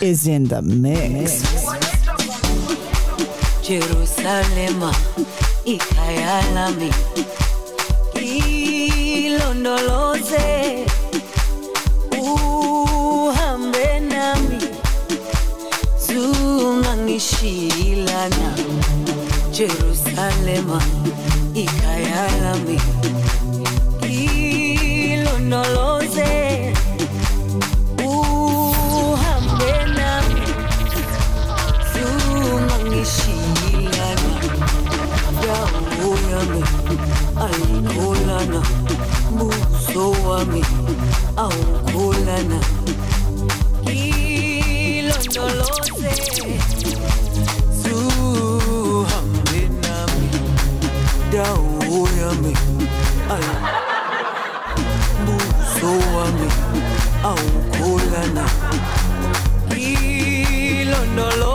is in the mix. Jerusalema ikayalami ilondoloze uhambe nami zungangishilana Jerusalema ikayalami buso wami awukholana ilondoloze zuhambe nami dawo buso wami ilondoloze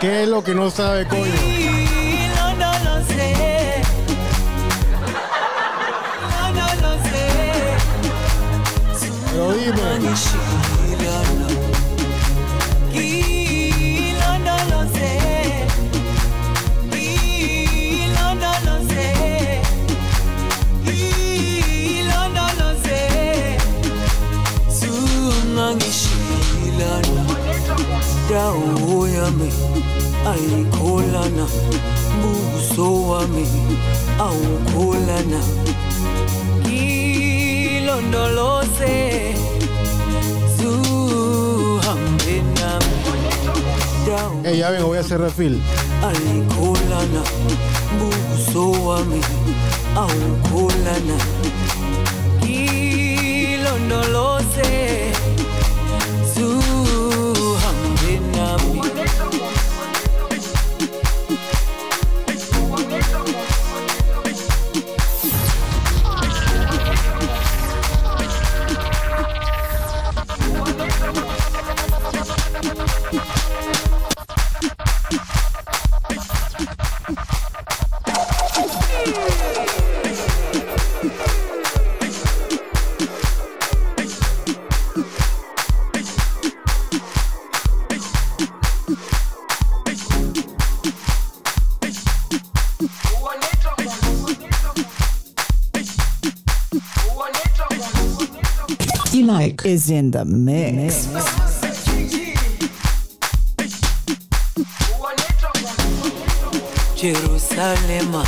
¿Qué es lo que no sabe, coño? ilondoloze ilondoloze Pero dime. Ayikholana buso wami awukholana ilondoloze zuhambe nami. Dawo Ey, ya vengo, voy a hacer refil. ayikholana buso wami awukholana ilondoloze T-Like is in the mix. Jerusalema ikayalami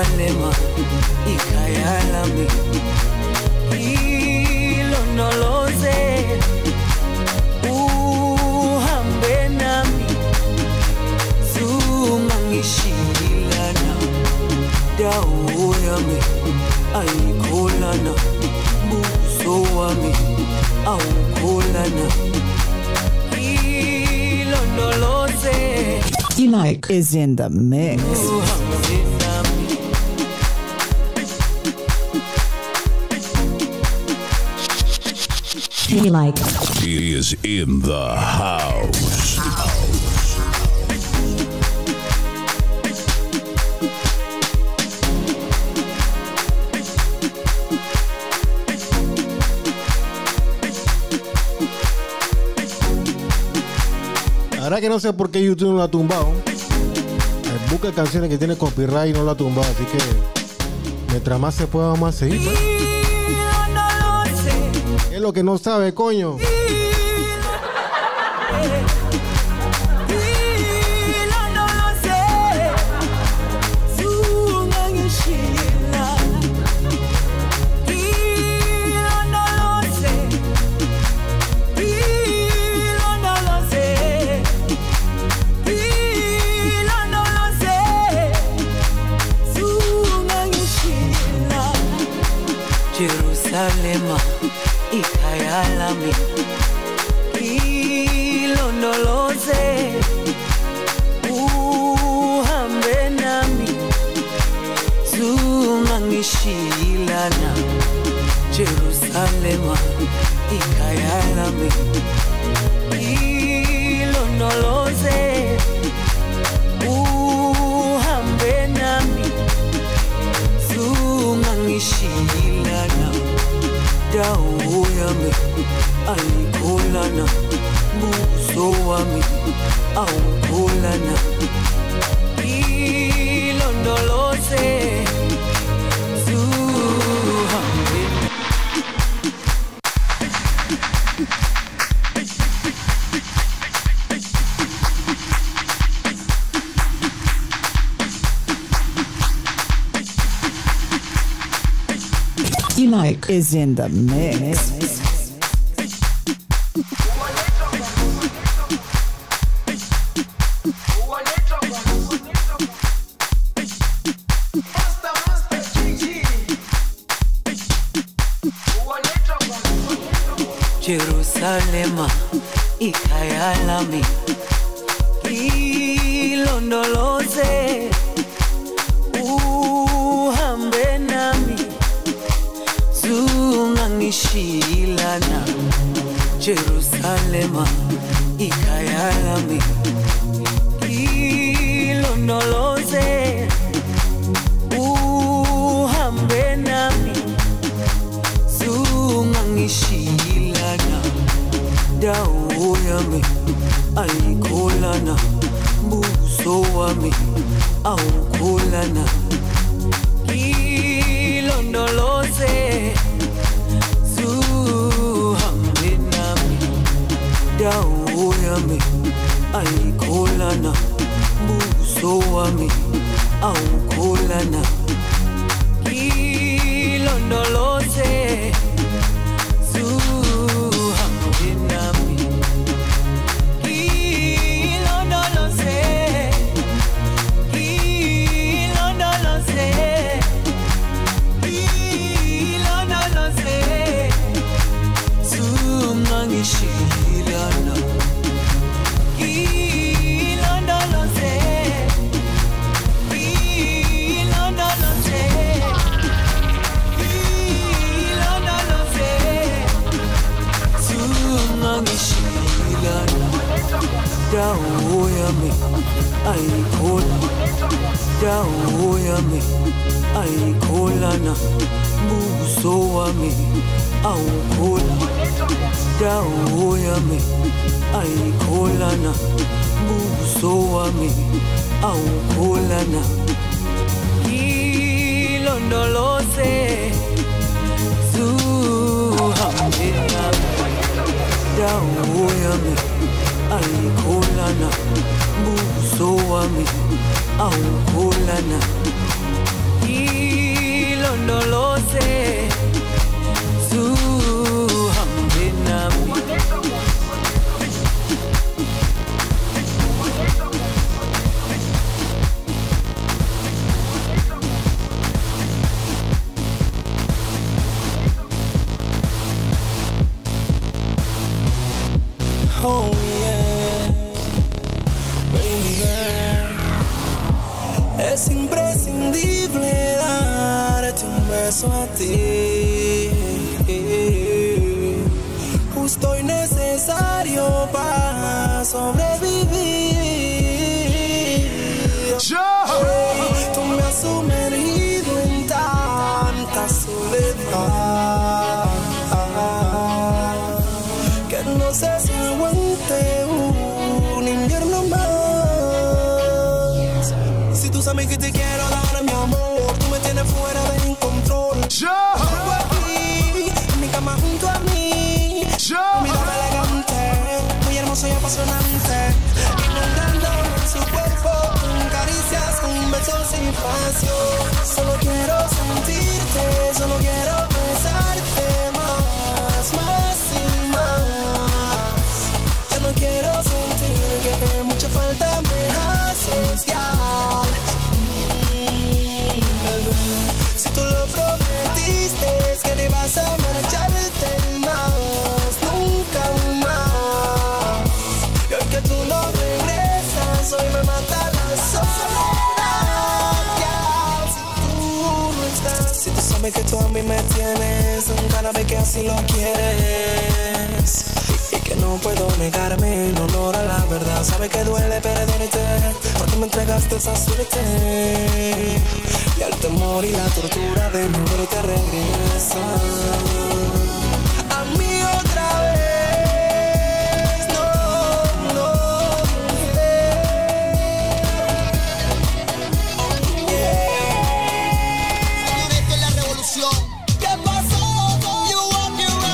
Jerusalema ikhaya lami ilondoloze uhambe nami. Zungangishilana dawo yami ayikholana buso wami awukholana ilondoloze T-Like is in the mix. He is in the house. Verdad que no sé por qué YouTube no lo ha tumbado. Busca canciones que tiene copyright y no lo ha tumbado. Así que mientras más se pueda, vamos a seguir. Pues. ¿Qué es lo que no sabe, coño? Lami ilondoloze uhambe nami zungangishilana Jerusalema ikhaya lami wami awukholana ilondoloze zuhambe T-Like is in the mix. Zungangishilana Jerusalema ikhaya lami ilondoloze uhambe nami zungangishilana dawo yami ayikholana buso wami awukholana ilondoloze yami ayikholana buso wami awukholana. Ilondoloze dawo yami ayikholana buso wami awukhola dawo yami ayikholana buso wami awukholana no lo sé. Zuhambena dawo yami ayikholana buso wami awukholana ilondoloze. Zuhambe